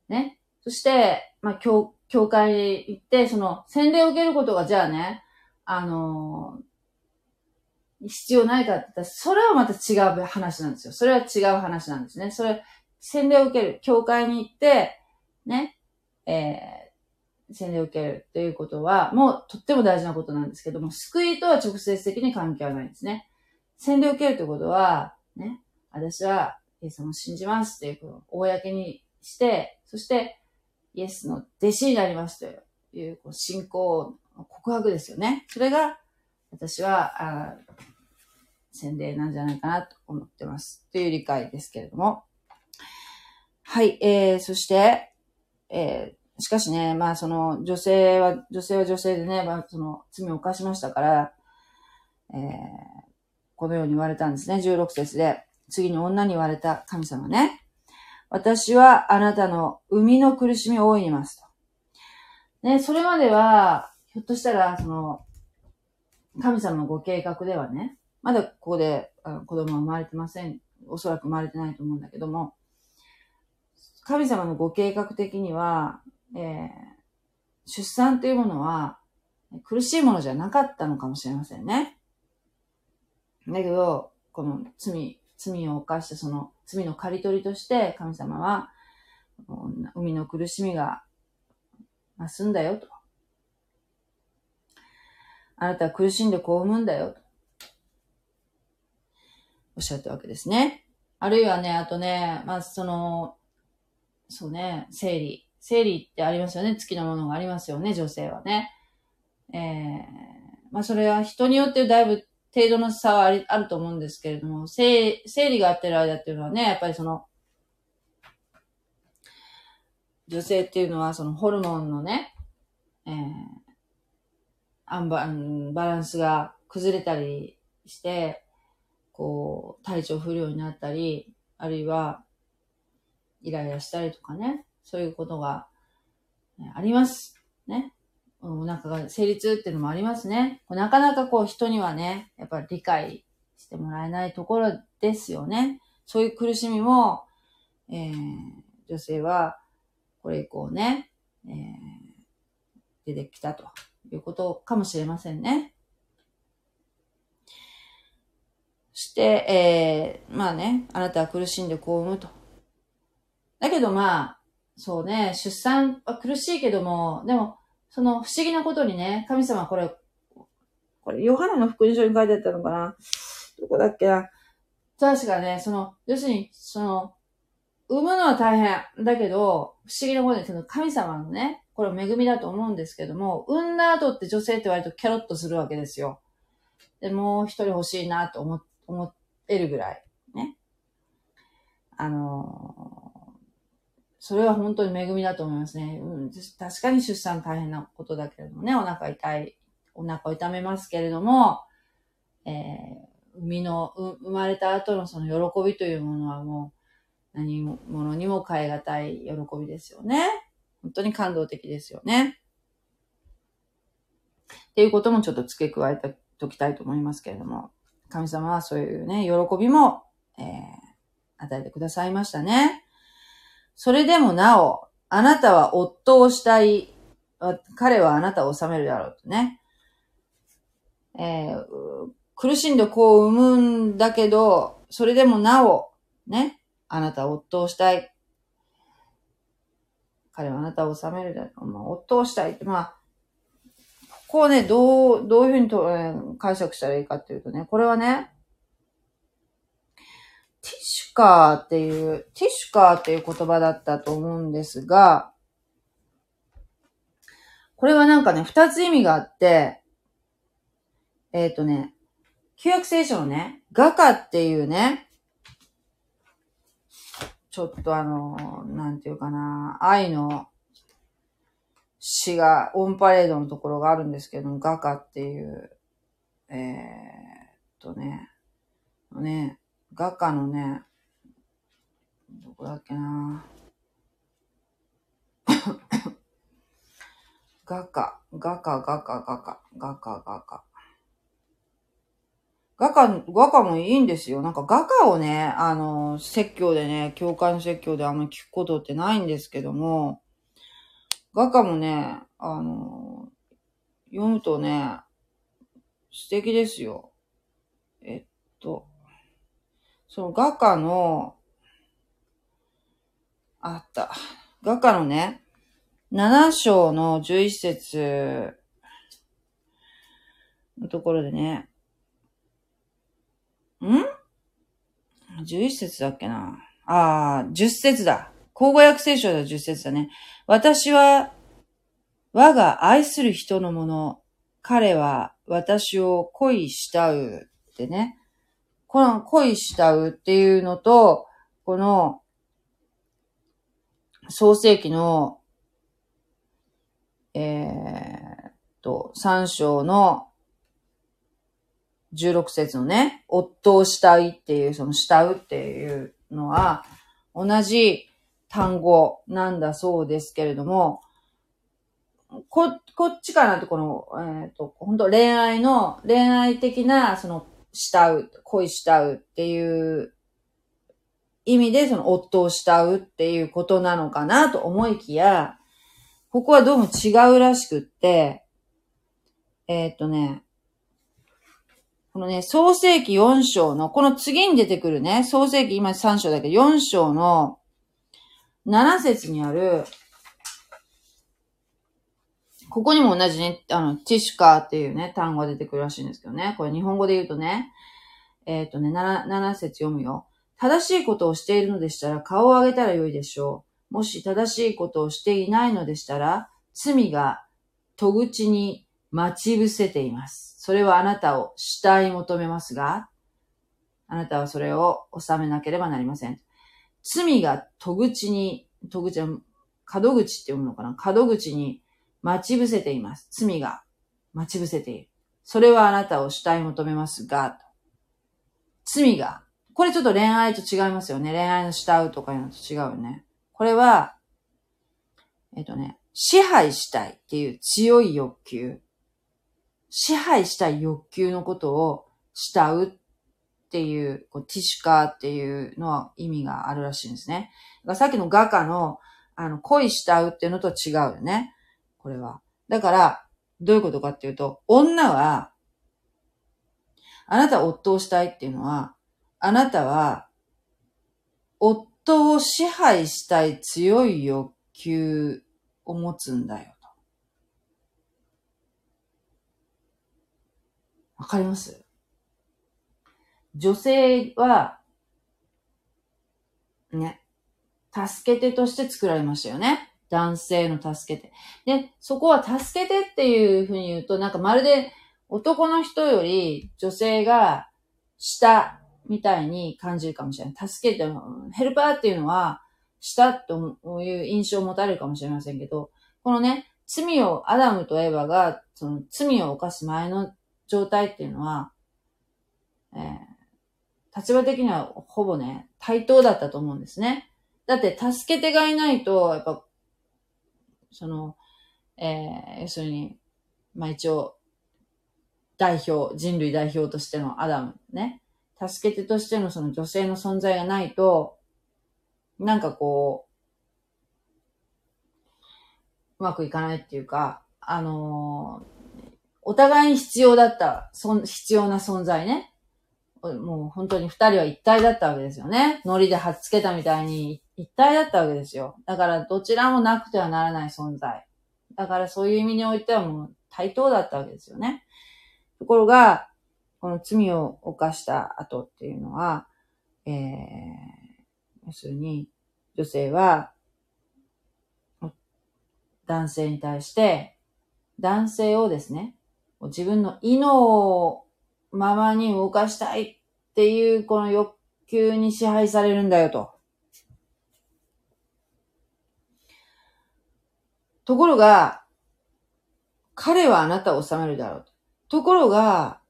ね。そして、まあ、教、教会に行って、その、洗礼を受けることが、じゃあね、あのー、必要ないかって言ったら、それはまた違う話なんですよ。それは違う話なんですね。それ、洗礼を受ける。教会に行って、ね、えー、洗礼を受けるということは、もうとっても大事なことなんですけども、救いとは直接的に関係はないんですね。洗礼を受けるということは、ね、私はイエス様を信じますっていうことを公にして、そしてイエスの弟子になりますというこう信仰、告白ですよね。それが私は、あ洗礼なんじゃないかなと思ってます。という理解ですけれども。はい、えー、そして、えー、しかしね、まあその女性は、女性は女性でね、まあその罪を犯しましたから、えー、このように言われたんですね、16節で。次に女に言われた神様ね。私はあなたの生みの苦しみを負いますと。ね、それまでは、ひょっとしたら、その、神様のご計画ではね、まだここで子供は生まれてません。おそらく生まれてないと思うんだけども、神様のご計画的には、えー、出産というものは苦しいものじゃなかったのかもしれませんね。だけど、この罪、罪を犯したその罪の刈り取りとして神様は、海の苦しみが増すんだよと。あなたは苦しんでこう産むんだよと。おっしゃったわけですね。あるいはね、あとね、まあ、その、そうね、生理。生理ってありますよね。月のものがありますよね、女性はね。えー、まあ、それは人によってだいぶ程度の差はありあると思うんですけれども、生生理があってる間っていうのはね、やっぱりその、女性っていうのはそのホルモンのね、えー、アンババランスが崩れたりして、こう、体調不良になったり、あるいは、イライラしたりとかね、そういうことが、ね、あります。ね。お腹が成立っていうのもありますね。なかなかこう人にはね、やっぱり理解してもらえないところですよね。そういう苦しみも、えー、女性はこれ以降ね、えー、出てきたということかもしれませんね。して、えー、まあね、あなたは苦しんでこう産むと。だけどまあ、そうね、出産は苦しいけども、でも、その不思議なことにね、神様これ、これ、ヨハネの福音書に書いてあったのかな？どこだっけな？確かね、その、要するに、その、産むのは大変。だけど、不思議なことに、その神様のね、これ恵みだと思うんですけども、産んだ後って女性って割とキャロッとするわけですよ。で、もう一人欲しいなと思、思えるぐらい。ね。あのそれは本当に恵みだと思いますね。うん、確かに出産大変なことだけれどもね、お腹痛い、お腹を痛めますけれども、えー、生みの、生まれた後のその喜びというものはもう何者にも変え難い喜びですよね。本当に感動的ですよね。っていうこともちょっと付け加えておきたいと思いますけれども、神様はそういうね、喜びも、えー、与えてくださいましたね。それでもなお、あなたは夫をしたい。彼はあなたを治めるだろうとね。えー、苦しんでこう産むんだけど、それでもなお、ね、あなたは夫をしたい。彼はあなたを治めるだろう。まあ、夫をしたいって、まあ、ここをね、どう、どういうふうにと、え、解釈したらいいかっていうとね、これはね、ティシュカーっていう、ティシュカーっていう言葉だったと思うんですが、これはなんかね、二つ意味があって、えっ、ー、とね、旧約聖書のね、画家っていうね、ちょっとあの、なんていうかな、愛の詩が、オンパレードのところがあるんですけども、画家っていう、えー、っとね、ね、画家のね、どこだっけな 画家、画家、画家、画家、画家、画家。画家、画家もいいんですよ。なんか画家をね、あの、説教でね、教会の説教であんまり聞くことってないんですけども、画家もね、あの、読むとね、素敵ですよ。えっと、その画家の、あった。画家のね、7章の11節のところでね、ん ?11 節だっけな？ああ、10節だ。口語訳聖書では10節だね。私は、我が愛する人のもの、彼は私を恋したうってね。この恋したうっていうのと、この創世記の、えーっと、3章の16節のね、夫を慕いっていう、その慕うっていうのは、同じ単語なんだそうですけれども、こ、こっちかなと、この、えっ、と、本当恋愛の、恋愛的な、その、慕う、恋慕うっていう意味で、その、夫を慕うっていうことなのかなと思いきや、ここはどうも違うらしくって、えっ、とね、このね、創世記4章の、この次に出てくるね、創世記今3章だけど、4章の7節にある、ここにも同じね、あの、ティシュカーっていうね、単語が出てくるらしいんですけどね。これ日本語で言うとね、えっ、とね、7, 7節読むよ。正しいことをしているのでしたら顔を上げたらよいでしょう。もし正しいことをしていないのでしたら、罪が戸口に待ち伏せています。それはあなたを死体求めますが、あなたはそれを収めなければなりません。罪が戸口に、戸口は、角口って読むのかな？角口に待ち伏せています。罪が待ち伏せている。それはあなたを死体求めますが、罪が、これちょっと恋愛と違いますよね。恋愛の慕うとかいうのと違うよね。これは、えっとね、支配したいっていう強い欲求。支配したい欲求のことを慕うっていう、こうティシュカーっていうのは意味があるらしいんですね。だからさっきの画家の、あの、恋慕うっていうのと違うよね。これは。だから、どういうことかっていうと、女は、あなたは夫をしたいっていうのは、あなたは、夫を支配したい強い欲求を持つんだよと。わかります？女性は、ね、助け手として作られましたよね。男性の助けて。で、そこは助けてっていうふうに言うと、なんかまるで男の人より女性が下みたいに感じるかもしれない。助けて、ヘルパーっていうのは下という印象を持たれるかもしれませんけど、このね、罪を、アダムとエヴァが、その罪を犯す前の状態っていうのは、えー立場的にはほぼね、対等だったと思うんですね。だって助け手がいないと、やっぱその、えー、要するに、まあ一応、代表、人類代表としてのアダムね、助け手としてのその女性の存在がないと、なんかこう、うまくいかないっていうか、あのーお互いに必要だった、そん必要な存在ね。もう本当に二人は一体だったわけですよね。ノリで貼っつけたみたいに一体だったわけですよ。だからどちらもなくてはならない存在。だからそういう意味においてはもう対等だったわけですよね。ところが、この罪を犯した後っていうのは、えー、要するに女性は男性に対して、男性をですね、自分の意のままに動かしたいっていうこの欲求に支配されるんだよと。ところが、彼はあなたを治めるだろうと。ころが、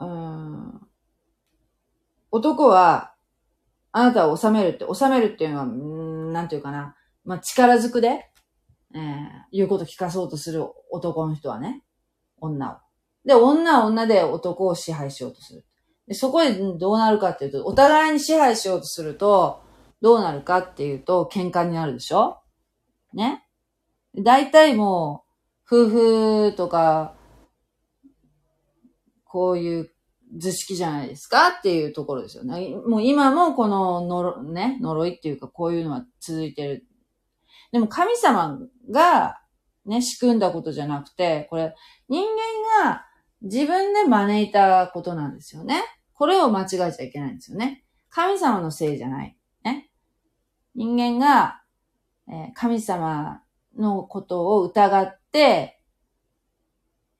うん、男はあなたを治めるって、治めるっていうのは、うんなんていうかな。まあ、力ずくで、えー、言うこと聞かそうとする男の人はね、女を。で、女は女で男を支配しようとする。で、そこでどうなるかっていうと、お互いに支配しようとすると、どうなるかっていうと、喧嘩になるでしょ？ね大体もう、夫婦とか、こういう図式じゃないですか？っていうところですよね。もう今もこの呪,、ね、呪いっていうかこういうのは続いてる。でも神様がね、仕組んだことじゃなくて、これ人間が自分で招いたことなんですよね。これを間違えちゃいけないんですよね。神様のせいじゃない。ね。人間が、え、神様のことを疑って、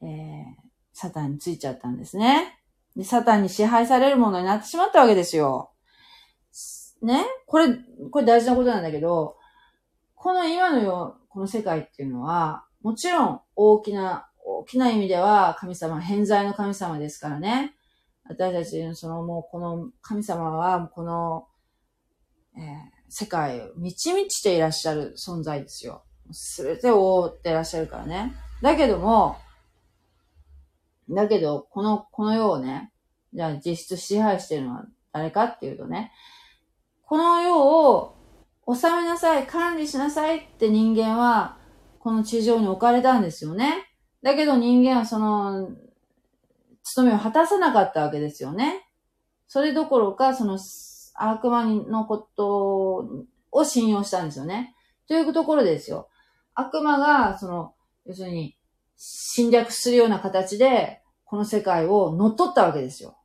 えー、サタンについちゃったんですね。で、サタンに支配されるものになってしまったわけですよ。ね？これ、これ大事なことなんだけど、この今のよ、この世界っていうのは、もちろん大きな、大きな意味では神様、偏在の神様ですからね。私たちのそのもうこの神様はこの、えー、世界を満ち満ちていらっしゃる存在ですよ。すべてを覆っていらっしゃるからね。だけども、だけど、この、この世をね、じゃあ実質支配してるのは誰かっていうとね、この世を収めなさい、管理しなさいって人間は、この地上に置かれたんですよね。だけど人間はその、務めを果たさなかったわけですよね。それどころか、その、悪魔のことを信用したんですよね。というところですよ。悪魔が、その、要するに、侵略するような形で、この世界を乗っ取ったわけですよ。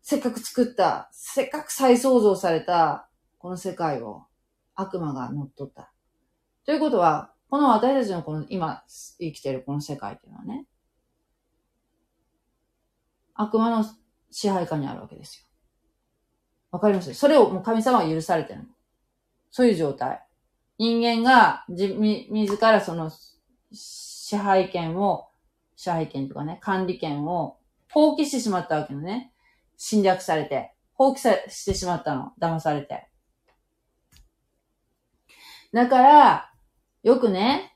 せっかく作った、せっかく再創造された、この世界を悪魔が乗っ取った。ということは、この私たちのこの今生きているこの世界っていうのはね、悪魔の支配下にあるわけですよ。わかります？それをもう神様は許されてるそういう状態。人間が自、自らその支配権を、支配権とかね、管理権を放棄してしまったわけのね。侵略されて、放棄さしてしまったの。騙されて。だから、よくね、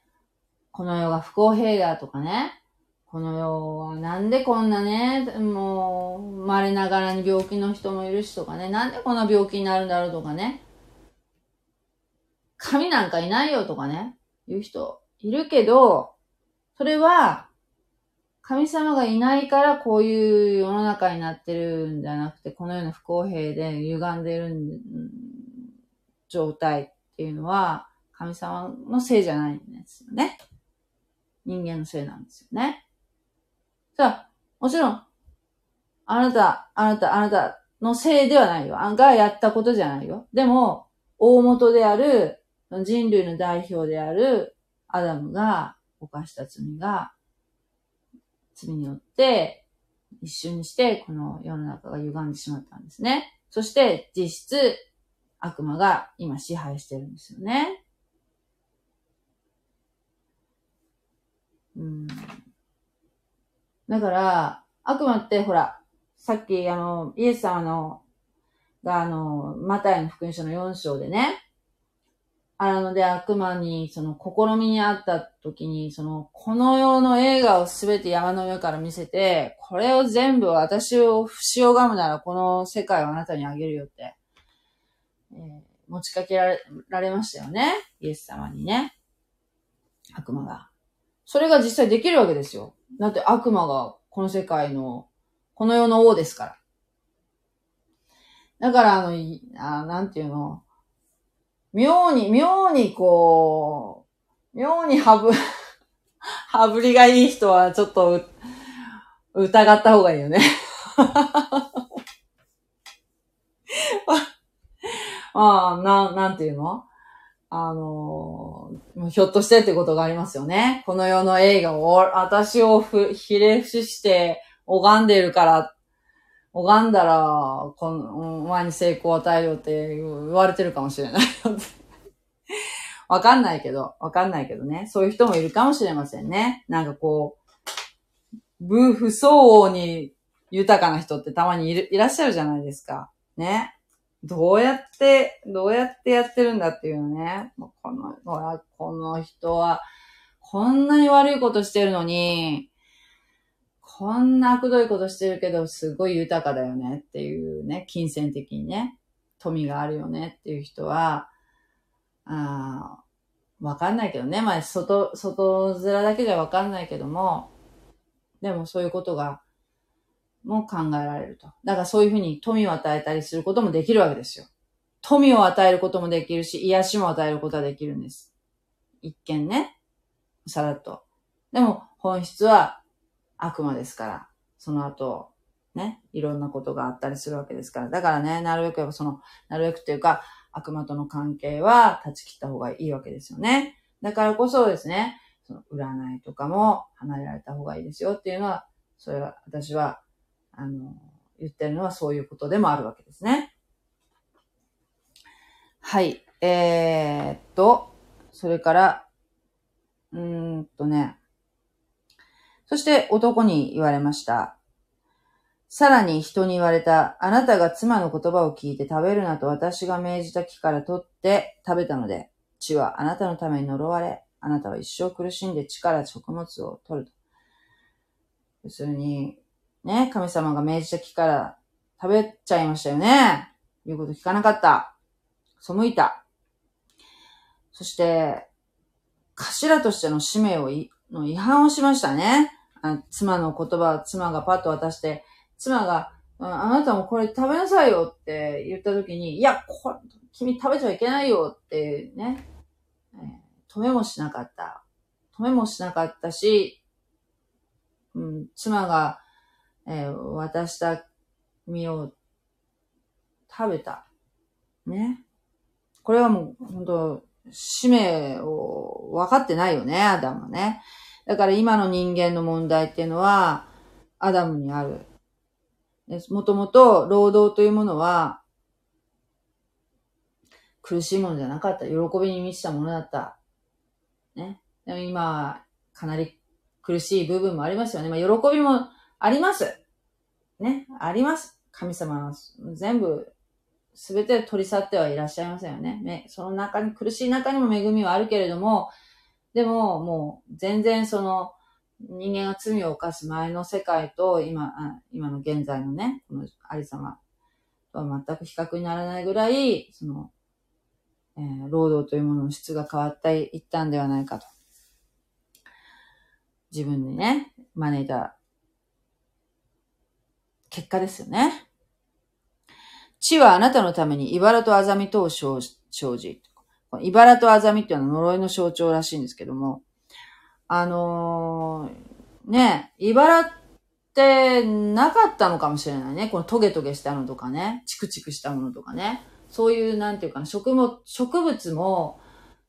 この世が不公平だとかね、この世はなんでこんなね、もう、稀ながらに病気の人もいるしとかね、なんでこんな病気になるんだろうとかね、神なんかいないよとかね、言う人いるけど、それは、神様がいないからこういう世の中になってるんじゃなくて、このような不公平で歪んでる状態っていうのは、神様のせいじゃないんですよね。人間のせいなんですよね。さあ、もちろん、あなた、あなた、あなたのせいではないよ。あんがやったことじゃないよ。でも、大元である、人類の代表であるアダムが犯した罪が、罪によって、一瞬にして、この世の中が歪んでしまったんですね。そして、実質、悪魔が今支配してるんですよね。うん。だから、悪魔ってほら、さっきあの、イエス様の、があの、マタイの福音書の4章でね、あので悪魔に、その試みにあった時に、その、この世の映画をすべて山の上から見せて、これを全部私を不死をがむならこの世界をあなたにあげるよって、えー、持ちかけられられましたよね。イエス様にね。悪魔が。それが実際できるわけですよ。だって悪魔がこの世界の、この世の王ですから。だから、あの、あなんていうの、妙に、妙にこう、妙にはぶ、はぶりがいい人はちょっと疑った方がいいよね。ああ、な、なんていうの？あの、ひょっとしてってことがありますよね。この世の映画を、私をふ、ひれ伏して拝んでいるから、拝んだら、この、お前に成功を与えようって言われてるかもしれない わかんないけど、わかんないけどね。そういう人もいるかもしれませんね。なんかこう、ブーフ相応に豊かな人ってたまにいるいらっしゃるじゃないですか。ね。どうやって、どうやってやってるんだっていうね。この、この人は、こんなに悪いことしてるのに、こんな悪どいことしてるけど、すごい豊かだよねっていうね、金銭的にね、富があるよねっていう人は、あわかんないけどね。まあ、外、外面だけじゃわかんないけども、でもそういうことがも考えられると。だからそういうふうに富を与えたりすることもできるわけですよ。富を与えることもできるし、癒しも与えることはできるんです。一見ね、さらっと。でも本質は悪魔ですから、その後、ね、いろんなことがあったりするわけですから。だからね、なるべくその、なるべくっていうか、悪魔との関係は断ち切った方がいいわけですよね。だからこそですね、その占いとかも離れられた方がいいですよっていうのは、それは私は、あの、言ってるのはそういうことでもあるわけですね。はい。えー、っと、それから、うーんとね、そして男に言われました。さらに人に言われた。あなたが妻の言葉を聞いて食べるなと私が命じた木から取って食べたので、地はあなたのために呪われ、あなたは一生苦しんで地から食物を取ると。要するに、ね、神様が命じた木から食べちゃいましたよね。言うこと聞かなかった。背いた。そして、頭としての使命をの違反をしましたね。あ妻の言葉、妻がパッと渡して、妻が、あなたもこれ食べなさいよって言った時に、いや、これ、君食べちゃいけないよってね、えー、止めもしなかった。止めもしなかったし、うん、妻が、えー、渡した実を食べた。ね。これはもう、本当使命を分かってないよね、アダムはね。だから今の人間の問題っていうのは、アダムにある。もともと労働というものは、苦しいものじゃなかった。喜びに満ちたものだった。ね。でも今、かなり苦しい部分もありますよね。まあ、喜びもあります。ね。あります。神様は全部、すべて取り去ってはいらっしゃいませんよね。ね。その中に、苦しい中にも恵みはあるけれども、でも、もう、全然その、人間が罪を犯す前の世界と今、今の現在のね、このありさまとは全く比較にならないぐらい、その、えー、労働というものの質が変わっていったんではないかと。自分にね、招いた結果ですよね。地はあなたのために茨とアザミとを生じ。茨とアザミっていうのは呪いの象徴らしいんですけども、あのー、ね、茨ってなかったのかもしれないね。このトゲトゲしたのとかね、チクチクしたものとかね。そういう、なんていうかな、植物、植物も、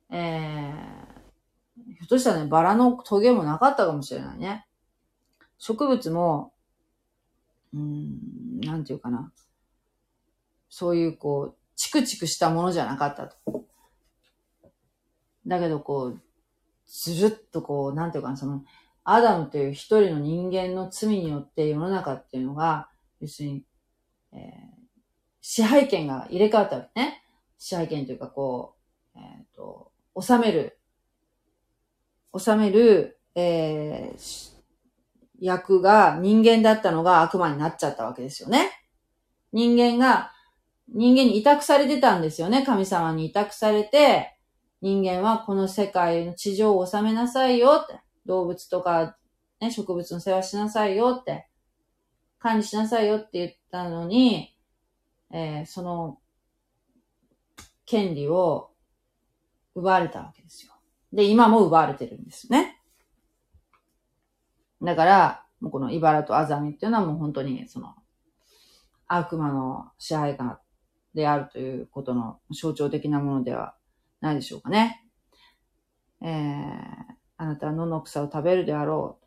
えー、ひょっとしたらね、バラのトゲもなかったかもしれないね。植物も、うん、なんていうかな。そういう、こう、チクチクしたものじゃなかったと。だけどこう、ずるっとこう、なんていうかな、その、アダムという一人の人間の罪によって世の中っていうのが、要するに、えー、支配権が入れ替わったわけね。支配権というかこう、えっ、ー、と、治める、治める、えー、役が人間だったのが悪魔になっちゃったわけですよね。人間が、人間に委託されてたんですよね。神様に委託されて、人間はこの世界の地上を治めなさいよって。動物とか、ね、植物の世話しなさいよって。管理しなさいよって言ったのに、えー、その、権利を奪われたわけですよ。で、今も奪われてるんですね。だから、もうこの茨とアザミっていうのはもう本当にその悪魔の支配下であるということの象徴的なものではないでしょうかね。えー、あなたは野の草を食べるであろう。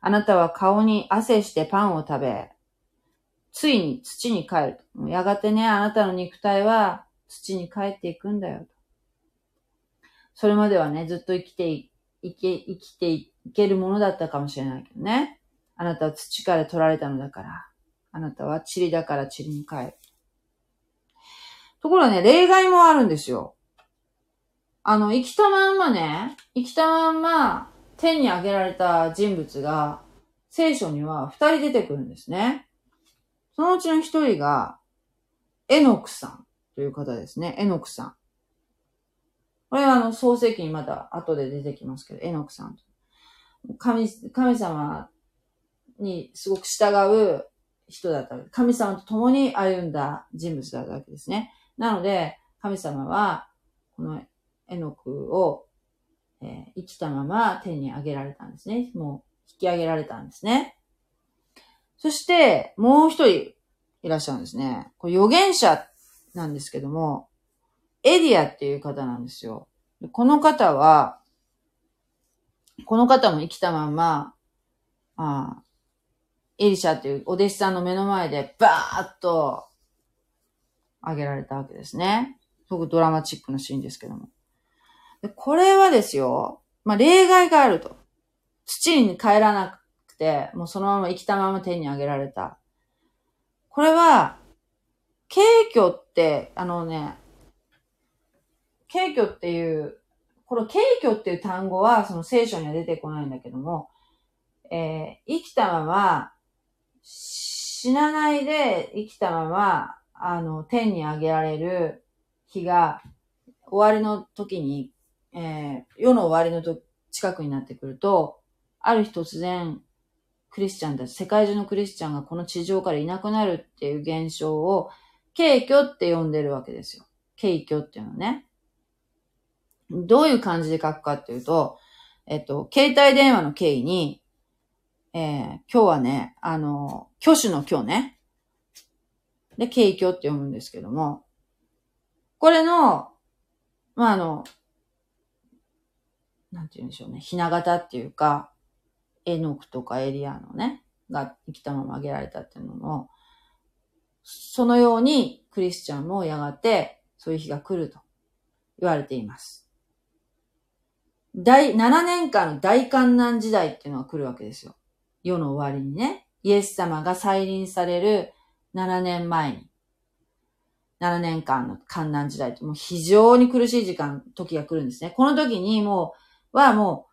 あなたは顔に汗してパンを食べ、ついに土に帰る。やがてね、あなたの肉体は土に帰っていくんだよ。それまではね、ずっと生きてい、生き、生きていいけるものだったかもしれないけどね。あなたは土から取られたのだから。あなたは塵だから塵に帰る。ところがね、例外もあるんですよ。あの、生きたまんまね、生きたまんま天に上げられた人物が、聖書には二人出てくるんですね。そのうちの一人が、エノクさんという方ですね。エノクさん。これはあの、創世記にまた後で出てきますけど、エノクさん。神、神様にすごく従う、人だった神様と共に歩んだ人物だったわけですね。なので、神様は、このエノクを、えー、生きたまま天に上げられたんですね。もう引き上げられたんですね。そして、もう一人いらっしゃるんですね。これ預言者なんですけども、エリアっていう方なんですよ。この方は、この方も生きたまま、あエリシャっていうお弟子さんの目の前でバーッと挙げられたわけですね。すごくドラマチックなシーンですけども。でこれはですよ、まあ、例外があると。土に帰らなくて、もうそのまま生きたまま天に上げられた。これは、軽挙って、あのね、軽挙っていう、この軽挙っていう単語はその聖書には出てこないんだけども、えー、生きたまま、死なないで生きたまま、あの、天に上げられる日が終わりの時に、えー、世の終わりのと近くになってくると、ある日突然、クリスチャンたち、世界中のクリスチャンがこの地上からいなくなるっていう現象を、軽挙って呼んでるわけですよ。軽挙っていうのね。どういう感じで書くかっていうと、えっと、携帯電話の経緯に、えー、今日はね、あの、挙手の今日ね。で、軽挙って読むんですけども、これの、まあ、あの、なんて言うんでしょうね、ひな形っていうか、エノクとかエリアのね、が生きたまま挙げられたっていうのも、そのようにクリスチャンもやがてそういう日が来ると言われています。第、7年間の大観難時代っていうのが来るわけですよ。世の終わりにね。イエス様が再臨される7年前に。7年間の観難時代ってもう非常に苦しい時間、時が来るんですね。この時にもう、はも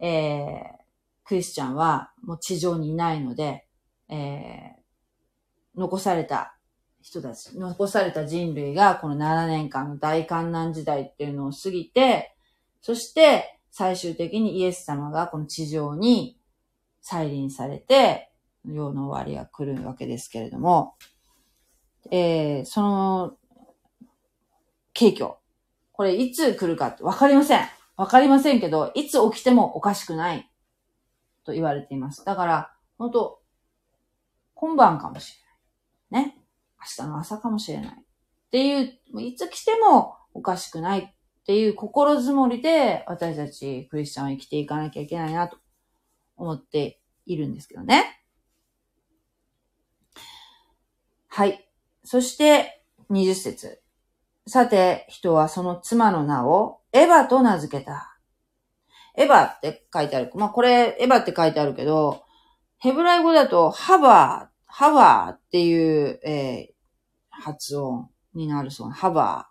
う、えー、クリスチャンはもう地上にいないので、えー、残された人たち、残された人類がこの7年間の大観難時代っていうのを過ぎて、そして最終的にイエス様がこの地上に再臨されて、世の終わりが来るわけですけれども、えー、その、景挙。これいつ来るかってわかりません。わかりませんけど、いつ起きてもおかしくないと言われています。だから、本当今晩かもしれない。ね。明日の朝かもしれない。っていう、いつ来てもおかしくないっていう心づもりで、私たちクリスチャンは生きていかなきゃいけないなと思っているんですけどね。はい。そして、20節さて、人はその妻の名をエヴァと名付けた。エヴァって書いてある。まあ、これ、エヴァって書いてあるけど、ヘブライ語だと、ハバー、ハバーっていう、えー、発音になるそうな。ハバ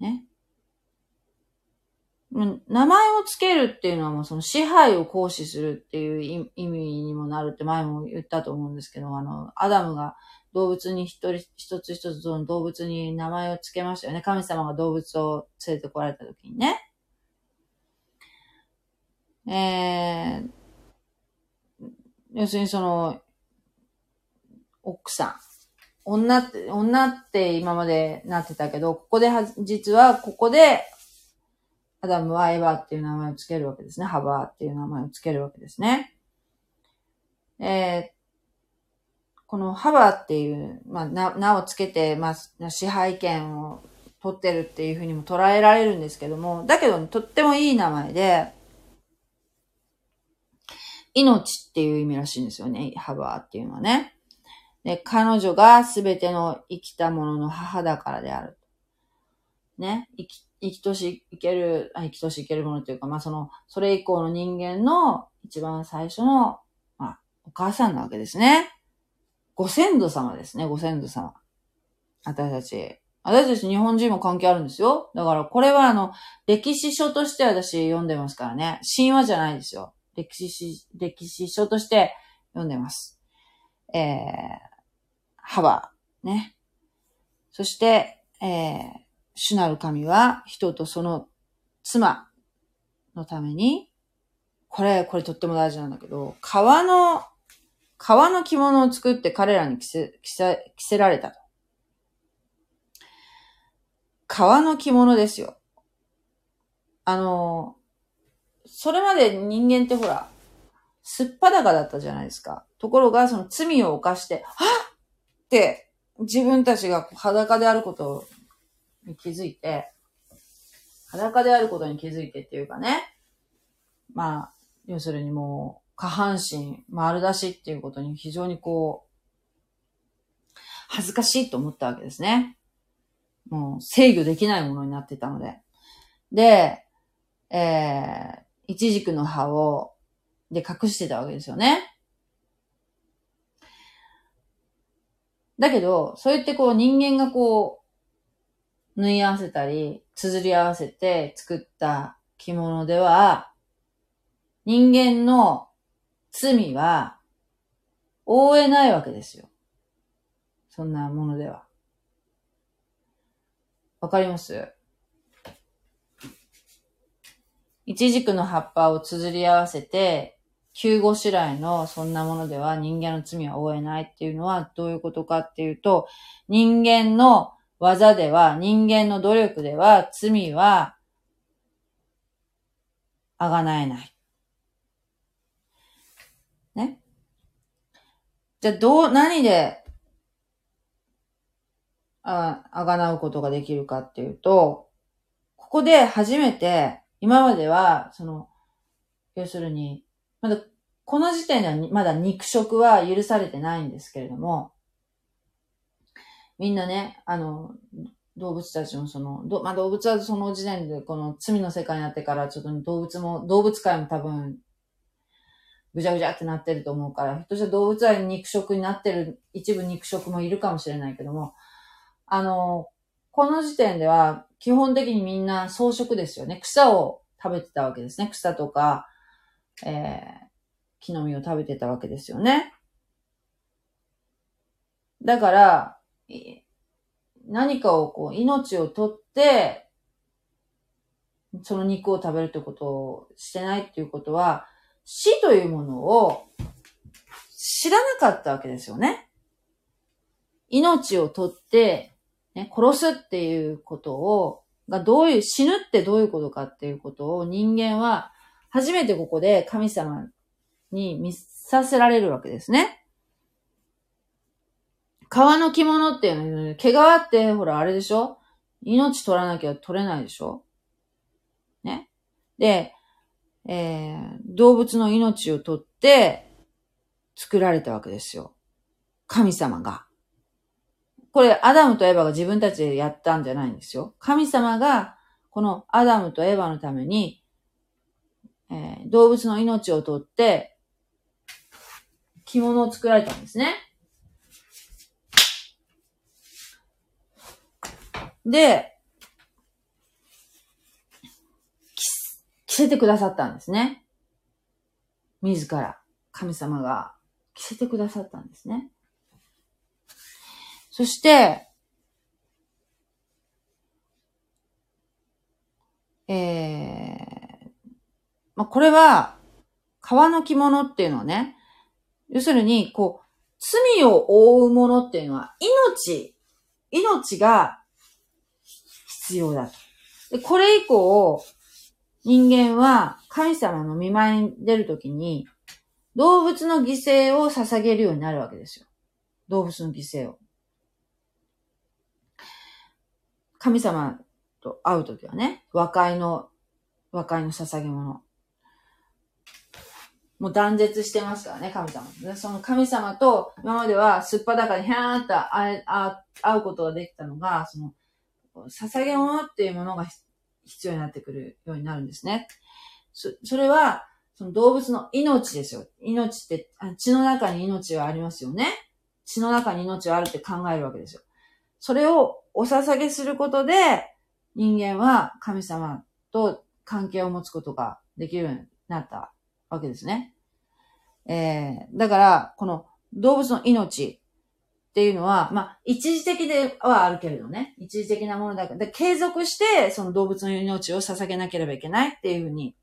ー。ね。名前をつけるっていうのはもうその支配を行使するっていう意味にもなるって前も言ったと思うんですけど、あの、アダムが動物に一人、一つ一つの動物に名前をつけましたよね。神様が動物を連れてこられた時にね。えー、要するにその、奥さん。女って、女って今までなってたけど、ここでは、実はここで、アダムはエヴァっていう名前をつけるわけですね。ハバーっていう名前をつけるわけですね。えー、このハバーっていう、まあ、名、をつけて、まあ、支配権を取ってるっていうふうにも捉えられるんですけども、だけど、とってもいい名前で、命っていう意味らしいんですよね。ハバーっていうのはね。で、彼女がすべての生きたものの母だからである。ね。生き、生きとし生ける、生きとし生けるものというか、まあその、それ以降の人間の一番最初の、まあ、お母さんなわけですね。ご先祖様ですね、ご先祖様。私たち。私たち日本人も関係あるんですよ。だからこれはあの、歴史書として私読んでますからね。神話じゃないですよ。歴史、歴史書として読んでます。えー、幅、ね。そして、えー、主なる神は人とその妻のために、これ、これとっても大事なんだけど、川の、革の着物を作って彼らに着せ、着せ、着せられたと。革の着物ですよ。あの、それまで人間ってほら、すっぱだかだったじゃないですか。ところが、その罪を犯して、はっって自分たちが裸であることをに気づいて、裸であることに気づいてっていうかね、まあ、要するにもう、下半身丸出しっていうことに非常にこう、恥ずかしいと思ったわけですね。もう制御できないものになってたので。で、えー、イチジクの葉を、で隠してたわけですよね。だけど、そうやってこう人間がこう、縫い合わせたり、綴り合わせて作った着物では、人間の罪は、覆えないわけですよ。そんなものでは。わかります？イチジクの葉っぱを綴り合わせて、救護主来のそんなものでは人間の罪は負えないっていうのはどういうことかっていうと、人間の技では、人間の努力では罪はあがなえない。ね？じゃどう、何であ、あがなうことができるかっていうと、ここで初めて、今までは、その、要するに、まだ、この時点ではまだ肉食は許されてないんですけれども、みんなね、あの、動物たちもその、どまあ、動物はその時点でこの罪の世界になってからちょっと動物も、動物界も多分、ぐちゃぐちゃってなってると思うから、ひょっとしたら動物は肉食になってる、一部肉食もいるかもしれないけども、あの、この時点では基本的にみんな草食ですよね。草を食べてたわけですね。草とか、えー、木の実を食べてたわけですよね。だから、何かをこう、命をとって、その肉を食べるってことをしてないっていうことは、死というものを知らなかったわけですよね。命をとってね、殺すっていうことを、がどういう、死ぬってどういうことかっていうことを人間は初めてここで神様に見させられるわけですね。川の着物っていうの、毛皮ってほらあれでしょ？命取らなきゃ取れないでしょ？ね？で、えー、動物の命を取って作られたわけですよ。神様が。これ、アダムとエヴァが自分たちでやったんじゃないんですよ。神様が、このアダムとエヴァのために、えー、動物の命をとって、着物を作られたんですね。で、着せてくださったんですね。自ら、神様が着せてくださったんですね。そして、えー、まあ、これは、革の着物っていうのはね、要するに、こう、罪を負うものっていうのは、命、命が必要だと。で、これ以降、人間は神様の見舞いに出るときに、動物の犠牲を捧げるようになるわけですよ。動物の犠牲を。神様と会うときはね、和解の、和解の捧げ物。もう断絶してますからね、神様。でその神様と、今まではすっぱだかにヒャーンと会会うことができたのが、その、捧げ物っていうものが必要になってくるようになるんですね。そそれは、その動物の命ですよ。命って血の中に命はありますよね。血の中に命はあるって考えるわけですよ。それをお捧げすることで、人間は神様と関係を持つことができるようになったわけですね。えー、だから、この動物の命っていうのは、まあ、一時的ではあるけれどね。一時的なものだから、継続して、その動物の命を捧げなければいけないっていうふうに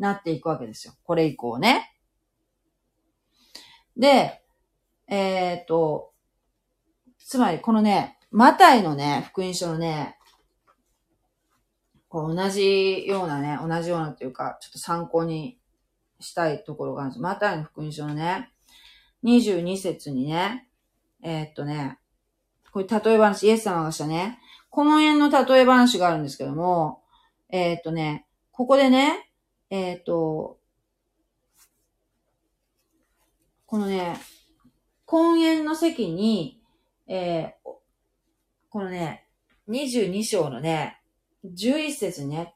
なっていくわけですよ。これ以降ね。で、えっ、と、つまりこのね、マタイのね、福音書のね、こう同じようなね、同じようなというか、ちょっと参考にしたいところがあるんです。マタイの福音書のね、22節にね、えー、っとね、これ例え話、イエス様がしたね、婚宴の例え話があるんですけども、えー、っとね、ここでね、えー、っと、このね、婚宴の席に、えー、このね、22章のね、11節にね、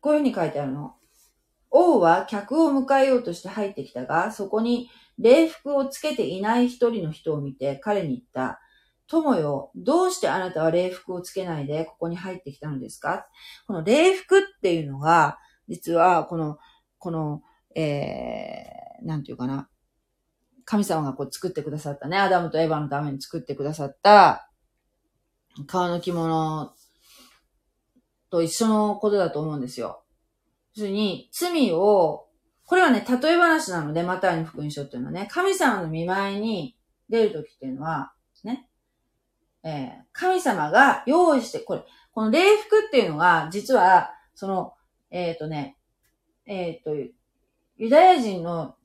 こういうふうに書いてあるの。王は客を迎えようとして入ってきたが、そこに礼服をつけていない一人の人を見て彼に言った。友よ、どうしてあなたは礼服をつけないでここに入ってきたのですか？この礼服っていうのが、実はこの、この、えー、なんていうかな。神様がこう作ってくださったね。アダムとエヴァのために作ってくださった、革の着物と一緒のことだと思うんですよ。要するに、罪を、これはね、例え話なので、マタイの福音書っていうのはね、神様の見舞いに出るときっていうのは、ね、えー、神様が用意して、これ、この礼服っていうのが、実は、その、えっ、ー、とね、えっ、ー、と、ユダヤ人の、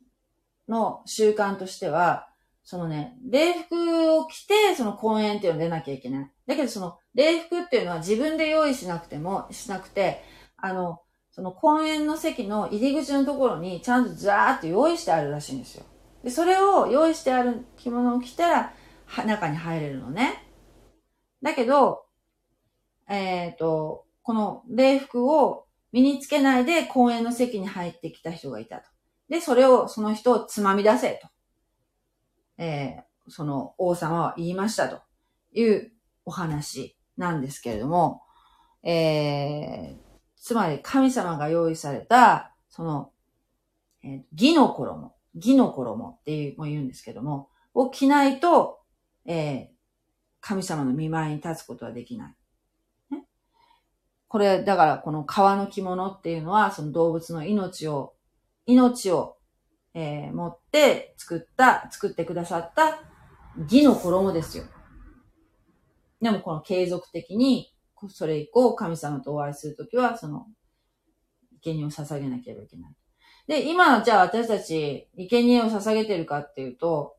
の習慣としては、そのね、礼服を着て、その公演っていうのを出なきゃいけない。だけどその、礼服っていうのは自分で用意しなくても、しなくて、あの、その公園の席の入り口のところにちゃんとザーって用意してあるらしいんですよ。で、それを用意してある着物を着たら、中に入れるのね。だけど、えっ、ー、と、この礼服を身につけないで公園の席に入ってきた人がいたと。で、それを、その人をつまみ出せと。えー、その王様は言いましたというお話なんですけれども、えー、つまり神様が用意された、その、えー、義の衣、義の衣っていうも言うんですけども、を着ないと、えー、神様の見舞いに立つことはできない。ね、これ、だからこの川の着物っていうのは、その動物の命を、命をえー、持って作った、作ってくださった義の衣ですよ。でもこの継続的に、それ以降神様とお会いするときは、その、生贄を捧げなければいけない。で、今、じゃあ私たち、生贄を捧げてるかっていうと、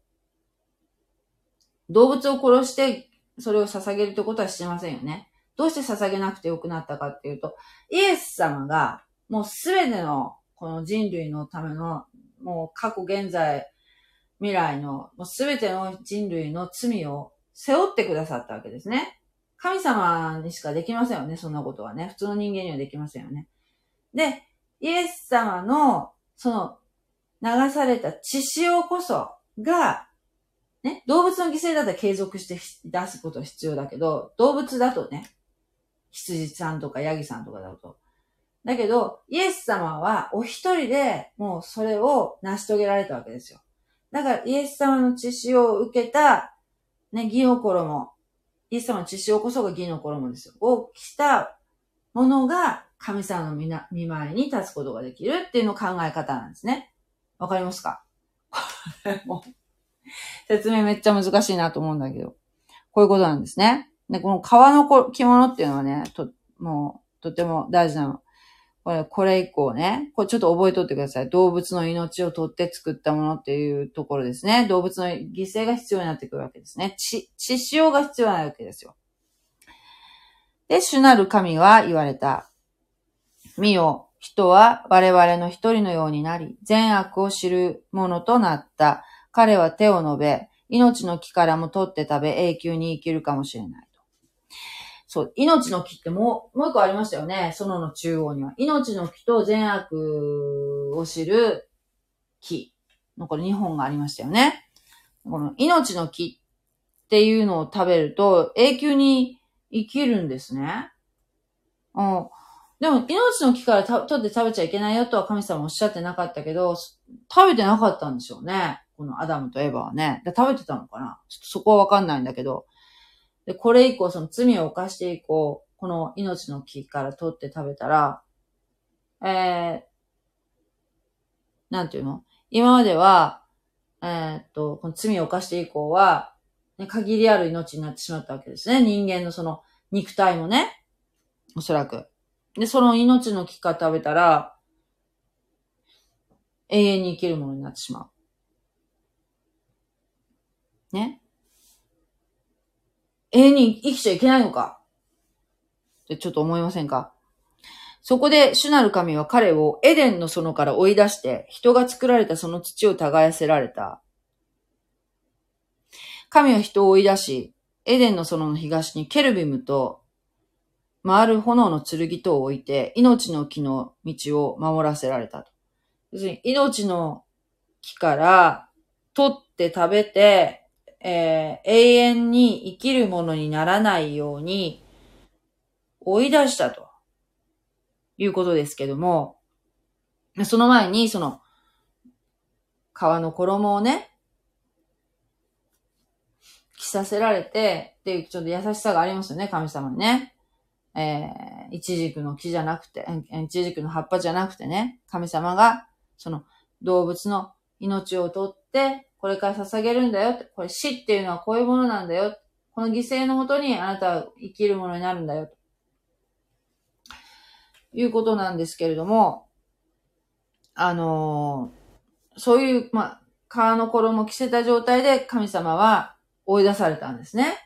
動物を殺してそれを捧げるってことはしてませんよね。どうして捧げなくてよくなったかっていうと、イエス様がもうすべてのこの人類のためのもう過去、現在、未来の、もうすべての人類の罪を背負ってくださったわけですね。神様にしかできませんよね、そんなことはね。普通の人間にはできませんよね。で、イエス様の、その、流された血潮こそが、ね、動物の犠牲だったら継続して出すことは必要だけど、動物だとね、羊さんとかヤギさんとかだと、だけど、イエス様はお一人でもうそれを成し遂げられたわけですよ。だからイエス様の血潮を受けた、ね、義の衣、イエス様の血潮こそが義の衣ですよ。を着たものが神様の見舞いに立つことができるっていうの考え方なんですね。わかりますか？も、説明めっちゃ難しいなと思うんだけど。こういうことなんですね。で、この革の着物っていうのはね、と、もう、とても大事なの。これ、これ以降ね、これちょっと覚えとってください。動物の命を取って作ったものっていうところですね。動物の犠牲が必要になってくるわけですね。血、血潮が必要なわけですよ。で、主なる神は言われた。見よ、人は我々の一人のようになり、善悪を知るものとなった。彼は手を伸べ、命の木からも取って食べ、永久に生きるかもしれない。そう、命の木ってもう、もう一個ありましたよね。園の中央には。命の木と善悪を知る木のこれ2本がありましたよね。この命の木っていうのを食べると永久に生きるんですね。うん。でも、命の木から取って食べちゃいけないよとは神様おっしゃってなかったけど、食べてなかったんでしょうね。このアダムとエヴァはね。で食べてたのかなちょっとそこはわかんないんだけど。で、これ以降、その罪を犯して以降、この命の木から取って食べたら、えー、なんていうの？今までは、えーっと、この罪を犯して以降は、ね、限りある命になってしまったわけですね。人間のその肉体もね。おそらく。で、その命の木から食べたら、永遠に生きるものになってしまう。ね？永遠に生きちゃいけないのかってちょっと思いませんか？そこで主なる神は彼をエデンの園から追い出して、人が作られたその土を耕せられた。神は人を追い出し、エデンの園の東にケルビムと回る炎の剣とを置いて、命の木の道を守らせられた。要するに、命の木から取って食べて、えー永遠に生きるものにならないように追い出したということですけども、その前に、その、皮の衣をね、着させられて、っていうちょっと優しさがありますよね、神様にね。えー、イチジクの木じゃなくて、えイチジクの葉っぱじゃなくてね、神様が、その動物の命を取って、これから捧げるんだよ。これ死っていうのはこういうものなんだよ。この犠牲のもとにあなたは生きるものになるんだよ。ということなんですけれども、あのーそういう、まあ、皮の衣を着せた状態で神様は追い出されたんですね。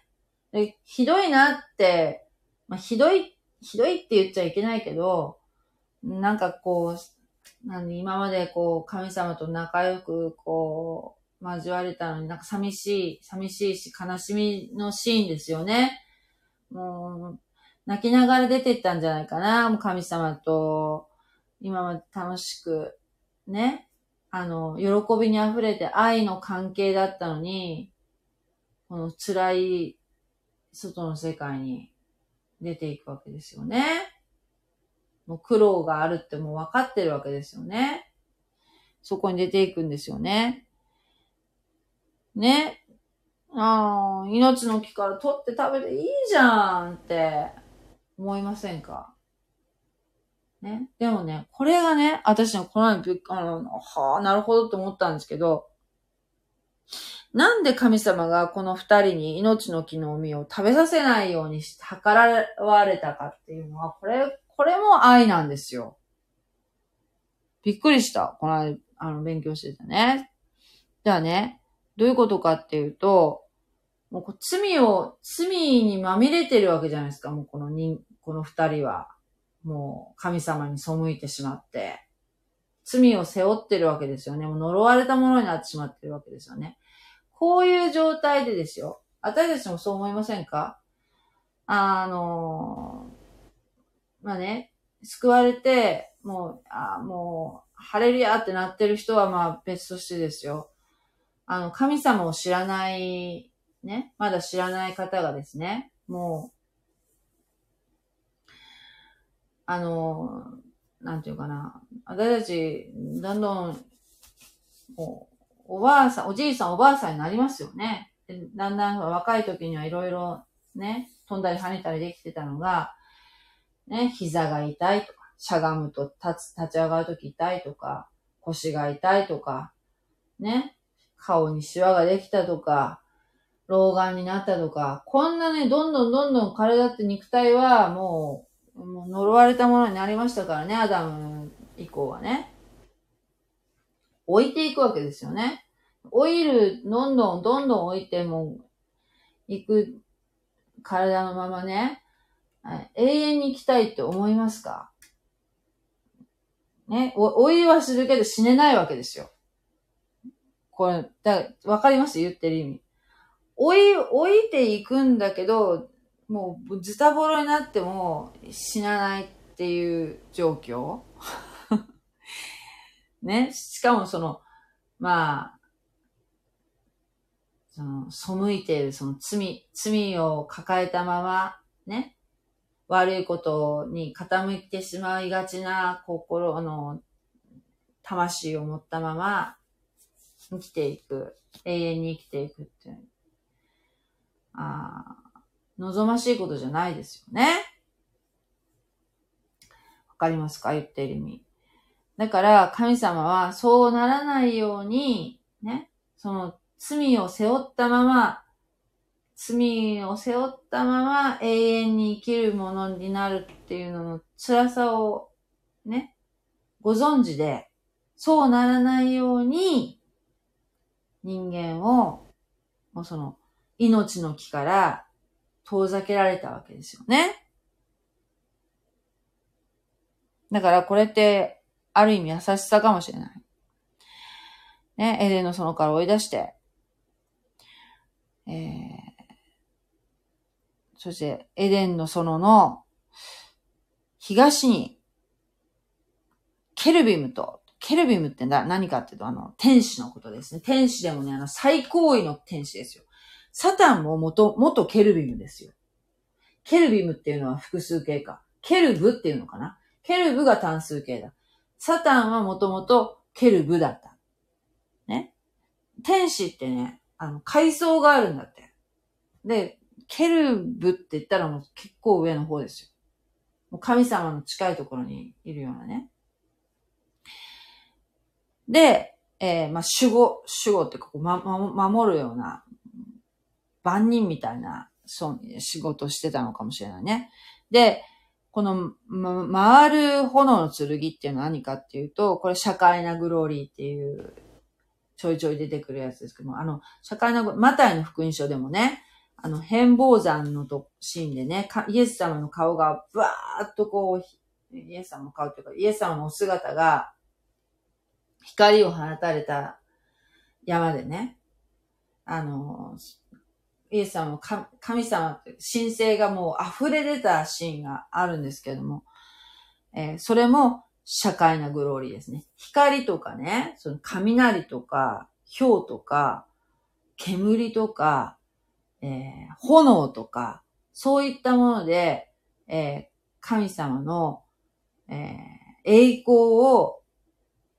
でひどいなって、まあ、ひどい、ひどいって言っちゃいけないけど、なんかこう、何今までこう、神様と仲良くこう、交われたのになんか寂しい、寂しいし悲しみのシーンですよね。もう、泣きながら出てったんじゃないかな。もう神様と、今まで楽しく、ね。あの、喜びに溢れて愛の関係だったのに、この辛い外の世界に出ていくわけですよね。もう苦労があるってもう分かってるわけですよね。そこに出ていくんですよね。ね。ああ、命の木から取って食べていいじゃんって思いませんか？ね。でもね、これがね、私のこの前あの、はあ、なるほどって思ったんですけど、なんで神様がこの二人に命の木の実を食べさせないようにし、計らわれたかっていうのは、これ、これも愛なんですよ。びっくりした。この間、あの、勉強しててね。じゃあね、どういうことかっていうと、もう罪を、罪にまみれてるわけじゃないですか、もうこの人、この二人は。もう神様に背いてしまって。罪を背負ってるわけですよね。もう呪われたものになってしまってるわけですよね。こういう状態でですよ。私たちもそう思いませんか？あの、まあね、救われて、もう、あもう、ハレルヤってなってる人はまあ別としてですよ。あの、神様を知らない、ね、まだ知らない方がですね、もう、あの、なんていうかな、私たち、どんどん、もう、おばあさん、おじいさん、おばあさんになりますよね。だんだん若い時にはいろいろね、飛んだり跳ねたりできてたのが、ね、膝が痛いとか、しゃがむと立つ、立ち上がるとき痛いとか、腰が痛いとか、ね、顔にシワができたとか、老眼になったとか、こんなね、どんどんどんどん体って肉体はもう、もう呪われたものになりましたからね、アダム以降はね。置いていくわけですよね。オイル、どんどんどんどん置いても、いく体のままね、永遠に生きたいって思いますか？ね、お、老いはするけど死ねないわけですよ。これ、だわかります？言ってる意味。老い、老いていくんだけど、もうズタボロになっても死なないっていう状況 ね？しかもその、まあ、その、背いているその罪、罪を抱えたまま、ね？悪いことに傾いてしまいがちな心の、魂を持ったまま生きていく。永遠に生きていくっていう。ああ、望ましいことじゃないですよね。わかりますか？言ってる意味。だから、神様はそうならないように、ね、その罪を背負ったまま、罪を背負ったまま永遠に生きるものになるっていうのの辛さをね、ご存知で、そうならないように人間を、もうその命の木から遠ざけられたわけですよね。だからこれって、ある意味優しさかもしれない。ね、エデンの園から追い出して、えー、そしてエデンの園の東に、ケルビムと、ケルビムって何かっていうと、あの、天使のことですね。天使でもね、あの、最高位の天使ですよ。サタンも元、元ケルビムですよ。ケルビムっていうのは複数形か。ケルブっていうのかな。ケルブが単数形だ。サタンはもともとケルブだった。ね。天使ってね、あの、階層があるんだって。で、ケルブって言ったらもう結構上の方ですよ。もう神様の近いところにいるようなね。で、えー、まあ、守護、守護ってこう、ま、守るような万人みたいな、そう、仕事してたのかもしれないね。で、この、ま、回る炎の剣っていうのは何かっていうと、これ社会なグローリーっていう、ちょいちょい出てくるやつですけども、あの、社会な、マタイの福音書でもね、あの、変貌山のとシーンでね、イエス様の顔がバーっとこう、イエス様の顔っていうか、イエス様のお姿が、光を放たれた山でね、あの、イエス様の神様神聖がもう溢れ出たシーンがあるんですけども、えー、それも社会なグローリーですね。光とかね、その雷とか、氷とか、煙とか、えー、炎とか、そういったもので、えー、神様の、えー、栄光を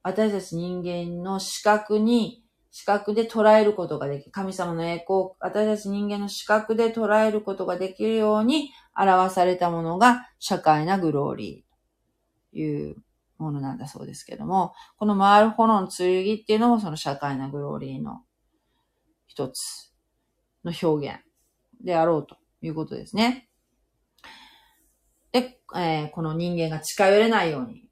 私たち人間の視覚に視覚で捉えることができる。神様の栄光私たち人間の視覚で捉えることができるように表されたものが社会なグローリーというものなんだそうですけども、この回る炎の剣っていうのもその社会なグローリーの一つの表現であろうということですね。で、えー、この人間が近寄れないように、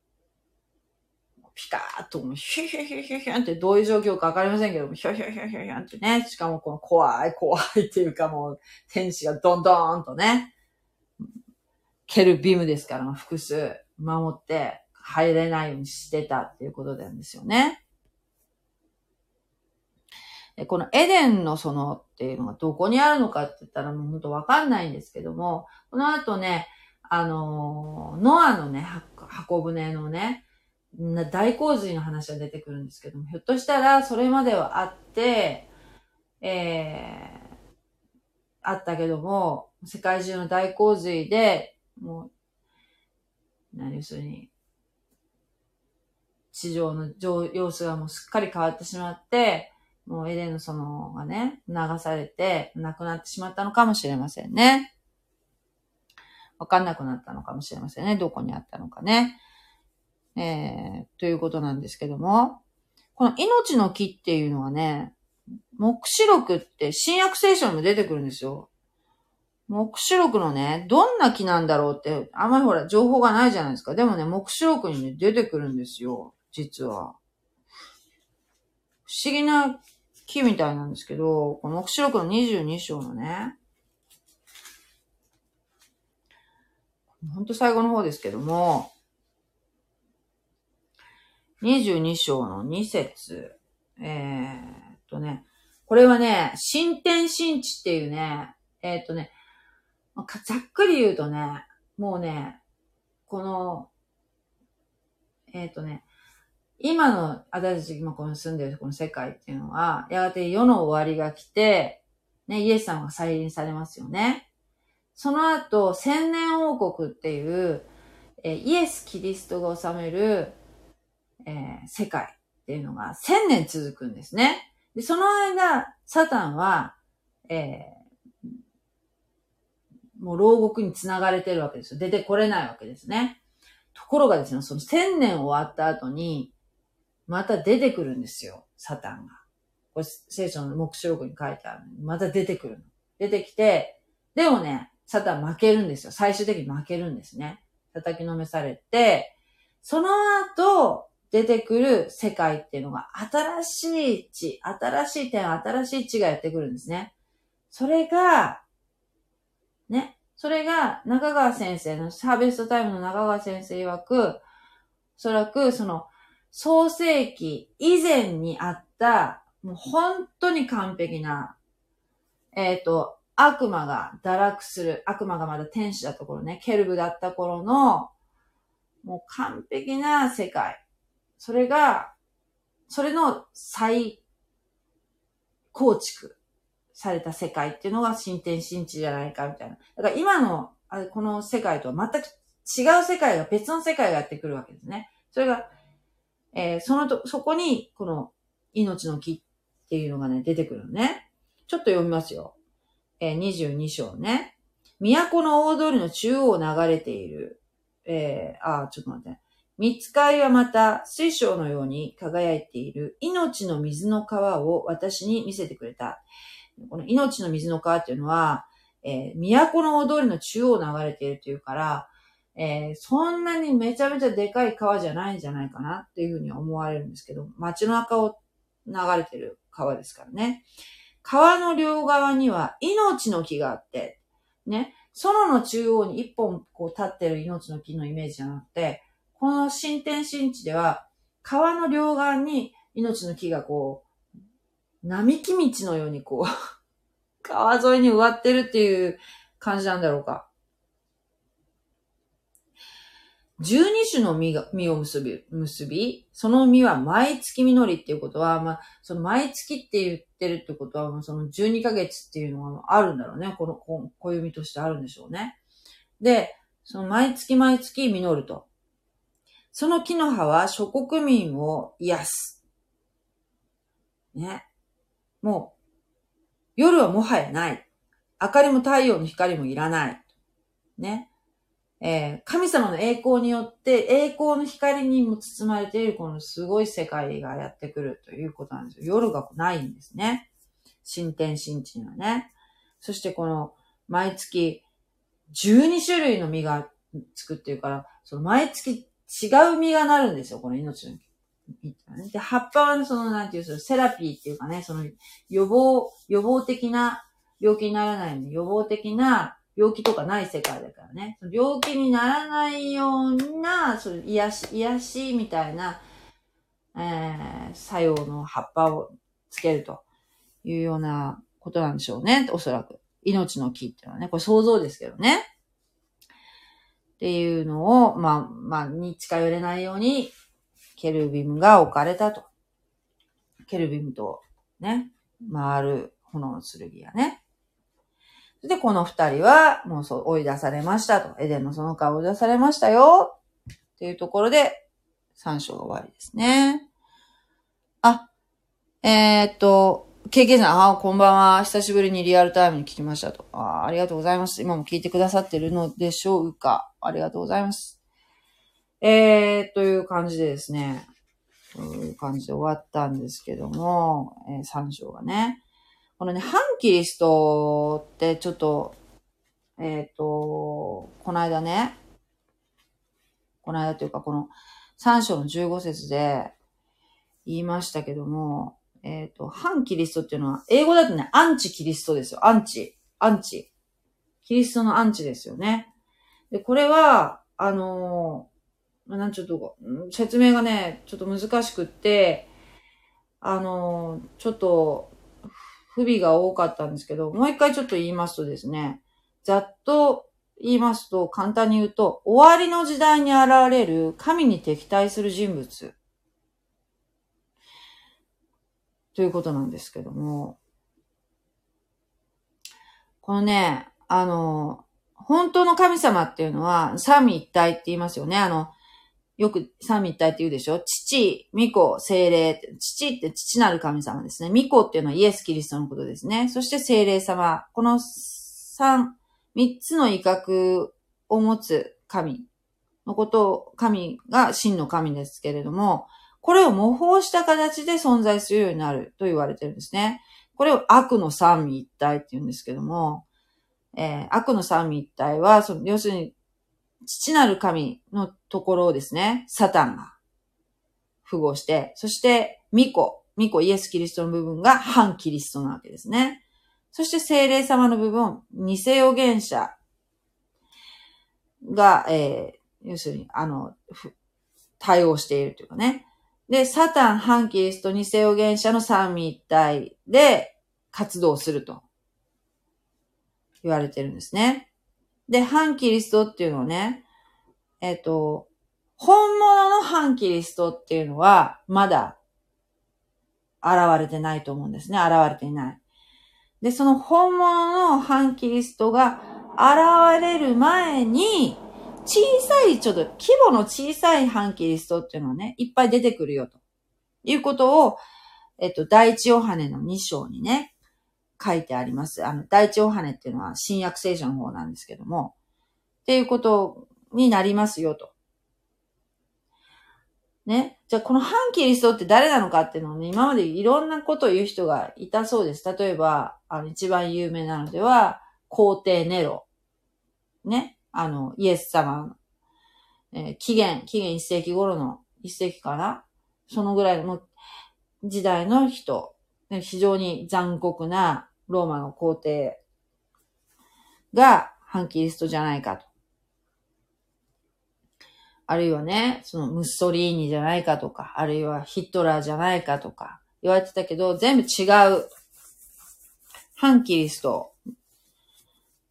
ピカーッと、ヒュヒュヒュヒュヒュってどういう状況かわかりませんけども、ヒュヒュヒュヒュヒュってね、しかもこの怖い怖いっていうかもう、天使がドンドーンとね、ケルビームですから、複数守って入れないようにしてたっていうことなんですよね。このエデンの園っていうのがどこにあるのかって言ったらもう本当わかんないんですけども、この後ね、あの、ノアのね、箱舟のね、大洪水の話が出てくるんですけども、ひょっとしたらそれまではあって、えー、あったけども、世界中の大洪水で、もう、何要するに、地上の様子がもうすっかり変わってしまって、もうエデンの園がね、流されて、亡くなってしまったのかもしれませんね。わかんなくなったのかもしれませんね。どこにあったのかね。えー、ということなんですけども、この命の木っていうのはね、目視録って新約聖書にも出てくるんですよ。目視録のね、どんな木なんだろうって、あんまりほら、情報がないじゃないですか。でもね、目視録にね、出てくるんですよ。実は。不思議な木みたいなんですけど、この目視録の22章のね、ほんと最後の方ですけども、22章の2節えー、っとね、これはね、新天新地っていうね、えー、っとね、ざっくり言うとね、もうね、この、えー、っとね、今の私たち今この住んでるこの世界っていうのは、やがて世の終わりが来て、ね、イエス様が再臨されますよね。その後、千年王国っていう、えイエス・キリストが治めるえー、世界っていうのが千年続くんですね。で、その間、サタンは、えー、もう牢獄につながれてるわけですよ。出てこれないわけですね。ところがですね、その千年終わった後に、また出てくるんですよ、サタンが。これ聖書の目視録に書いてあるのに、また出てくるの。出てきて、でもね、サタン負けるんですよ。最終的に負けるんですね。叩きのめされて、その後、出てくる世界っていうのが、新しい地、新しい点、新しい地がやってくるんですね。それが、ね、それが中川先生の、ハーベストタイムの中川先生曰く、おそらくその、創世記以前にあった、もう本当に完璧な、えっ、ー、と、悪魔が堕落する、悪魔がまだ天使だった頃ね、ケルブだった頃の、もう完璧な世界。それが、それの再構築された世界っていうのが新天新地じゃないかみたいな。だから今の、この世界とは全く違う世界が、別の世界がやってくるわけですね。それが、えー、そのと、そこに、この命の木っていうのがね、出てくるのね。ちょっと読みますよ。えー、22章ね。都の大通りの中央を流れている。えー、あ、ちょっと待って。三つ海はまた水晶のように輝いている命の水の川を私に見せてくれた。この命の水の川っていうのは、えー、都の大通りの中央を流れているというから、えー、そんなにめちゃめちゃでかい川じゃないんじゃないかなっていうふうに思われるんですけど、街の中を流れてる川ですからね。川の両側には命の木があって、ね、園の中央に一本こう立ってる命の木のイメージじゃなくて、この新天新地では、川の両側に命の木がこう、並木道のようにこう 川沿いに植わってるっていう感じなんだろうか。十二種の実が、実を結び、結び、その実は毎月実りっていうことは、まあ、その毎月って言ってるってことは、その12ヶ月っていうのがあるんだろうね。この、こ小指としてあるんでしょうね。で、その毎月毎月実ると。その木の葉は諸国民を癒す。ね。もう、夜はもはやない。明かりも太陽の光もいらない。ね。えー、神様の栄光によって栄光の光にも包まれているこのすごい世界がやってくるということなんですよ。夜がないんですね。新天新地にはね。そしてこの毎月12種類の実がつくっていうから、その毎月違う実がなるんですよ。この命の実。で、葉っぱはその、なんていう、セラピーっていうかね、その予防、予防的な病気にならないので、予防的な病気とかない世界だからね。病気にならないような、その癒し、癒しみたいな、えー、作用の葉っぱをつけるというようなことなんでしょうね。おそらく。命の木っていうのはね、これ想像ですけどね。っていうのを、まあ、まあ、に近寄れないように、ケルビムが置かれたと。ケルビムと、ね、回る炎の剣がね。で、この二人は、もうそう、追い出されましたと。エデンのその顔追い出されましたよ。っていうところで、三章が終わりですね。あ、えー、っと、経験者、ああ、こんばんは。久しぶりにリアルタイムに聞きましたと。あありがとうございます。今も聞いてくださってるのでしょうか。ありがとうございます。えー、という感じでですね、こういう感じで終わったんですけども、えー、三章がね。このね、反キリストってちょっと、えっ、ー、と、この間ね、この間というかこの3章の15節で言いましたけども、えっ、ー、と、反キリストっていうのは、英語だとね、アンチキリストですよ。アンチ。アンチ。キリストのアンチですよね。で、これは、あのー、なんちょっと、説明がね、ちょっと難しくって、あのー、ちょっと、不備が多かったんですけど、もう一回ちょっと言いますとですね、ざっと言いますと、簡単に言うと、終わりの時代に現れる神に敵対する人物。ということなんですけども、このね、あの、本当の神様っていうのは、三位一体って言いますよね。あの、よく三位一体って言うでしょ父、巫女、精霊。父って父なる神様ですね。巫女っていうのはイエス・キリストのことですね。そして精霊様。この三、三つの威嚇を持つ神のことを、神が真の神ですけれども、これを模倣した形で存在するようになると言われてるんですね。これを悪の三位一体って言うんですけども、えー、悪の三位一体は、その要するに、父なる神のところをですね、サタンが符合して、そして、巫女、巫女イエス・キリストの部分が反キリストなわけですね。そして精霊様の部分、偽予言者が、えー、要するに、あの、対応しているというかね。で、サタン、反キリスト、偽予言者の三位一体で活動すると言われてるんですね。で、反キリストっていうのはね、えっ、と、本物の反キリストっていうのは、まだ、現れてないと思うんですね。現れていない。で、その本物の反キリストが現れる前に、小さい、ちょっと規模の小さい反キリストっていうのはね、いっぱい出てくるよと。いうことを、えっと、第一ヨハネの2章にね、書いてあります。あの、第一ヨハネっていうのは新約聖書の方なんですけども、っていうことになりますよと。ね。じゃあ、この反キリストって誰なのかっていうのをね、今までいろんなことを言う人がいたそうです。例えば、あの、一番有名なのでは、皇帝ネロ。ね。あの、イエス様えー、紀元、紀元一世紀頃の、一世紀かなそのぐらいの時代の人。非常に残酷なローマの皇帝が反キリストじゃないかと。あるいはね、そのムッソリーニじゃないかとか、あるいはヒットラーじゃないかとか言われてたけど、全部違う。反キリスト。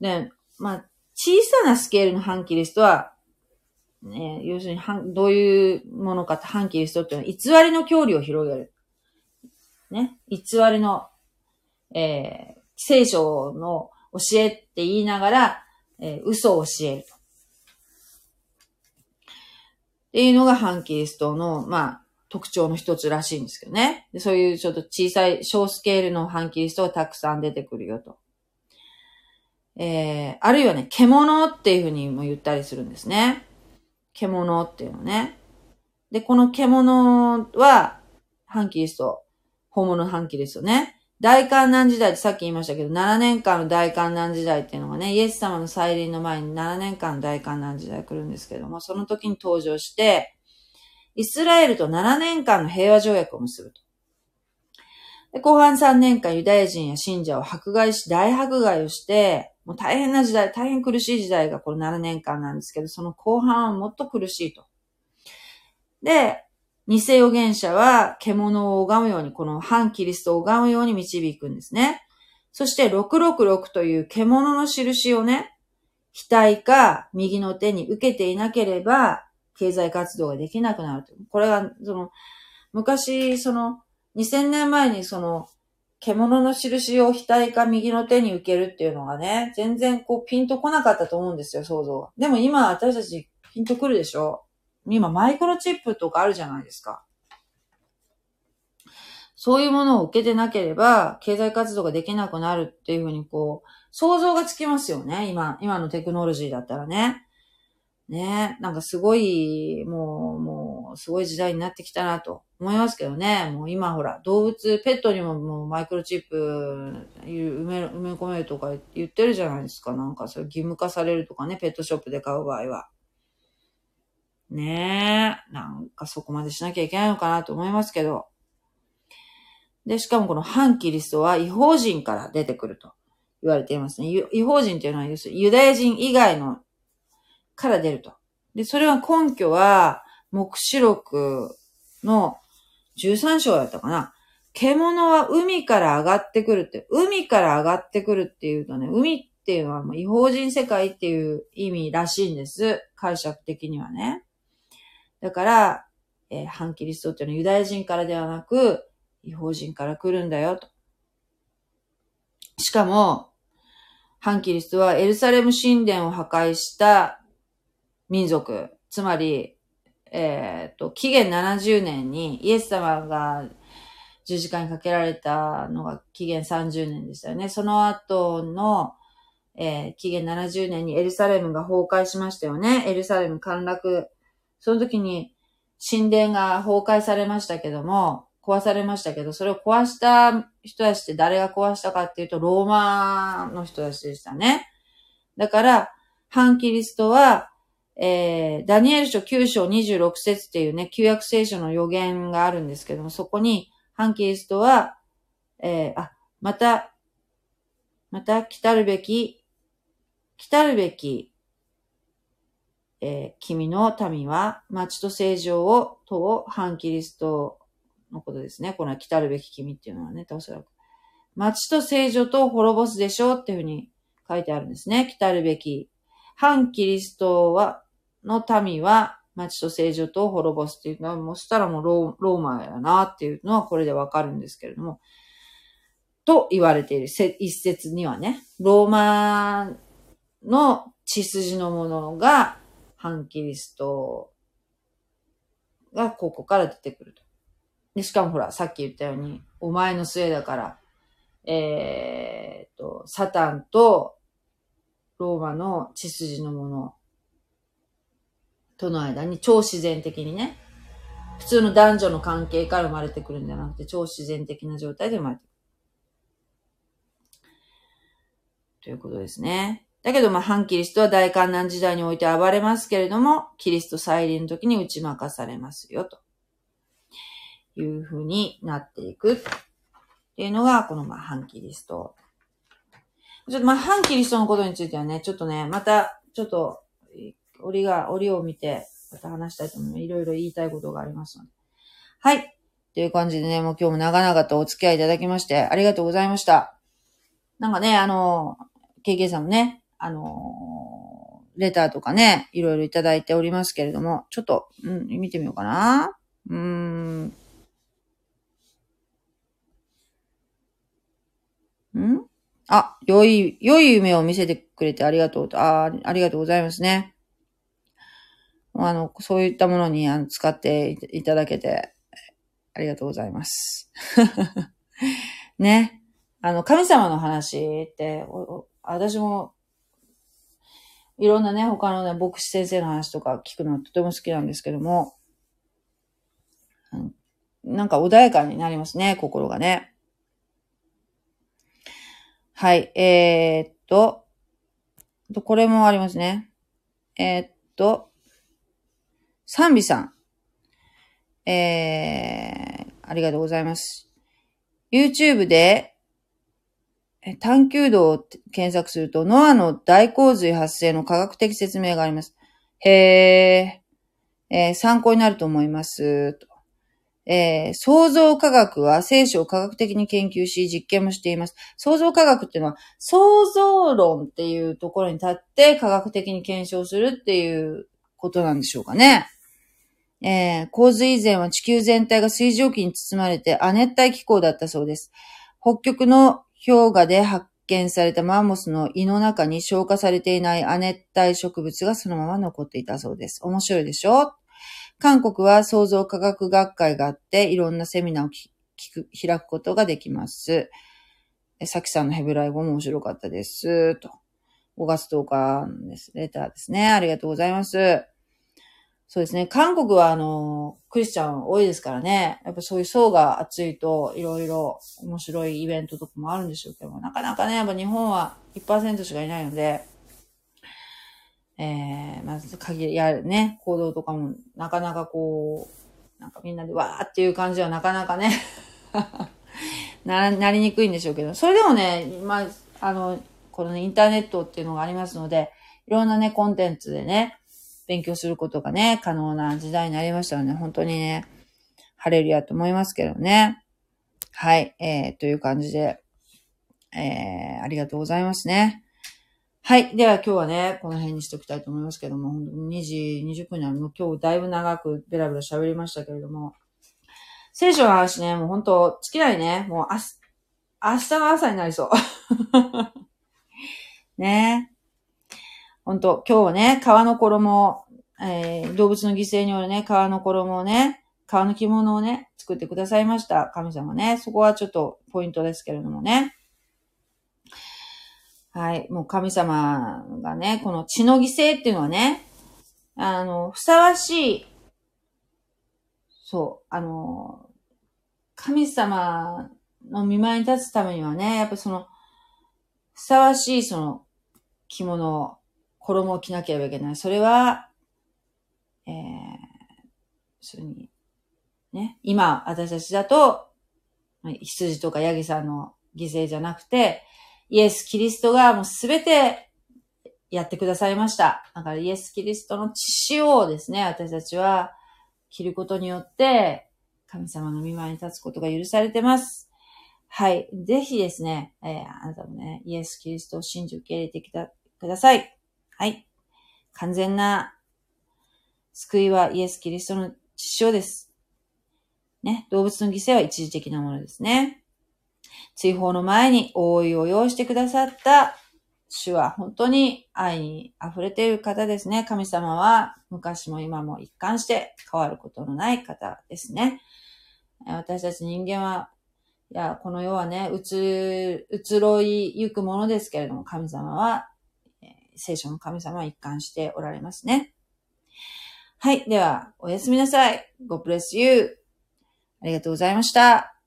で、まあ、小さなスケールの反キリストは、ね、要するに、どういうものかって反キリストっていうのは、偽りの教理を広げる。ね、偽りの、えー、聖書の教えって言いながら、えー、嘘を教える。っていうのが反キリストの、まあ、特徴の一つらしいんですけどね。そういうちょっと小さい、小スケールの反キリストがたくさん出てくるよと。えー、あるいはね、獣っていうふうにも言ったりするんですね。獣っていうのね。で、この獣は、反キリスト、本物の反キリストね。大観難時代ってさっき言いましたけど、7年間の大観難時代っていうのがね、イエス様の再臨の前に7年間の大観難時代来るんですけども、その時に登場して、イスラエルと7年間の平和条約を結ぶと。で後半3年間ユダヤ人や信者を迫害し、大迫害をして、もう大変な時代、大変苦しい時代がこの7年間なんですけど、その後半はもっと苦しいと。で、偽予言者は獣を拝むように、この反キリストを拝むように導くんですね。そして666という獣の印をね、額か右の手に受けていなければ、経済活動ができなくなると。これは、その、昔、その、2000年前にその、獣の印を額か右の手に受けるっていうのがね、全然こうピンとこなかったと思うんですよ、想像は。でも今私たちピンとくるでしょ？今マイクロチップとかあるじゃないですか。そういうものを受けてなければ、経済活動ができなくなるっていうふうにこう、想像がつきますよね。今、今のテクノロジーだったらね。ねなんかすごい、もう、もう、すごい時代になってきたなと思いますけどね。もう今ほら、動物、ペットにももうマイクロチップ埋め埋め込めるとか言ってるじゃないですか。なんかそれ義務化されるとかね、ペットショップで買う場合は。ねえ、なんかそこまでしなきゃいけないのかなと思いますけど。で、しかもこの反キリストは違法人から出てくると言われていますね。違法人というのはユダヤ人以外のから出ると。で、それは根拠は、目視録の13章だったかな。獣は海から上がってくるって、海から上がってくるっていうとね、海っていうのはもう違法人世界っていう意味らしいんです。解釈的にはね。だから、えー、反キリストっていうのはユダヤ人からではなく、違法人から来るんだよと。しかも、反キリストはエルサレム神殿を破壊した民族、つまり、えっ、ー、と、紀元70年にイエス様が十字架にかけられたのが紀元30年でしたよね。その後の、えー、紀元70年にエルサレムが崩壊しましたよね。エルサレム陥落。その時に神殿が崩壊されましたけども、壊されましたけど、それを壊した人たちって誰が壊したかっていうと、ローマの人たちでしたね。だから、反キリストは、えー、ダニエル書9章26節っていうね、旧約聖書の予言があるんですけども、そこに、反キリストは、えー、あ、また、また来たるべき、来たるべき、えー、君の民は、町と正常を、と反キリストのことですね。この来たるべき君っていうのはね、おそらく。町と聖女と滅ぼすでしょうっていうふうに書いてあるんですね。来たるべき。反キリストは、の民は、町と聖女とを滅ぼすっていうのは、もしたらもうローマやなっていうのはこれでわかるんですけれども、と言われている一節にはね、ローマの血筋のものが反キリストがここから出てくると。で、しかもほら、さっき言ったように、お前の末だから、えー、と、サタンとローマの血筋のものとの間に超自然的にね、普通の男女の関係から生まれてくるんじゃなくて、超自然的な状態で生まれてくる。ということですね。だけど、まあ、反キリストは大観難時代において暴れますけれども、キリスト再臨の時に打ち負かされますよ、というふうになっていくっていうのが、この、まあ、反キリスト。ちょっと、まあ、反キリストのことについてはね、ちょっとね、また、ちょっと、折が、折を見て、また話したいと思う。いろいろ言いたいことがありますので。はい。という感じでね、もう今日も長々とお付き合いいただきまして、ありがとうございました。なんかね、あの、KK さんもね、あのレターとかね、いろいろいただいておりますけれども、ちょっと、うん、見てみようかな。うーん。ん？あ、良い、良い夢を見せてくれてありがとうと、あありがとうございますね。あの、そういったものにあの使っていただけて、ありがとうございます。ね。あの、神様の話って、私も、いろんなね、他のね、牧師先生の話とか聞くのとても好きなんですけども、なんか穏やかになりますね、心がね。はい。えー、っと、これもありますね。えー、っと、賛美さん。えー、ありがとうございます。YouTube で、探求度を検索すると、ノアの大洪水発生の科学的説明があります。へー、えー、参考になると思います。とえー、創造科学は聖書を科学的に研究し実験もしています。創造科学っていうのは創造論っていうところに立って科学的に検証するっていうことなんでしょうかね。えー、洪水以前は地球全体が水蒸気に包まれて亜熱帯気候だったそうです。北極の氷河で発見されたマンモスの胃の中に消化されていない亜熱帯植物がそのまま残っていたそうです。面白いでしょ？韓国は創造科学学会があって、いろんなセミナーを聞く、開くことができます。えさきさんのヘブライ語も面白かったです。と。5月10日です。レターですね。ありがとうございます。そうですね。韓国はあの、クリスチャン多いですからね。やっぱそういう層が厚いと、いろいろ面白いイベントとかもあるんでしょうけども、なかなかね、やっぱ日本は1%しかいないので、えー、まず限り、やるね、行動とかも、なかなかこう、なんかみんなでわーっていう感じはなかなかね な、なりにくいんでしょうけど、それでもね、まあ、あの、この、ね、インターネットっていうのがありますので、いろんなね、コンテンツでね、勉強することがね、可能な時代になりましたので、本当にね、晴れるやと思いますけどね。はい、えー、という感じで、えー、ありがとうございますね。はい。では今日はね、この辺にしておきたいと思いますけども、2時20分になるの今日だいぶ長くベラベラ喋りましたけれども、聖書の話ね、もう本当尽きないね。もう明日、明日の朝になりそう。ね本当今日はね、川の衣、えー、動物の犠牲によるね、川の衣をね、川の着物をね、作ってくださいました。神様ね。そこはちょっとポイントですけれどもね。はい。もう神様がね、この血の犠牲っていうのはね、あの、ふさわしいそう、あの、神様の見舞いに立つためにはね、やっぱその、ふさわしいその着物を、衣を着なければいけない。それは、えー、それに、ね、今、私たちだと、羊とかヤギさんの犠牲じゃなくて、イエス・キリストがもうすべてやってくださいました。だからイエス・キリストの血をですね、私たちは着ることによって、神様の見舞いに立つことが許されてます。はい。ぜひですね、えー、あなたもね、イエス・キリストを信じ受け入れてきたください。はい。完全な救いはイエス・キリストの血潮です。ね。動物の犠牲は一時的なものですね。追放の前に覆いを要してくださった主は本当に愛に溢れている方ですね。神様は昔も今も一貫して変わることのない方ですね。私たち人間は、いや、この世はね、うつ、移ろいゆくものですけれども、神様は、聖書の神様は一貫しておられますね。はい。では、おやすみなさい。God bless you. ありがとうございました。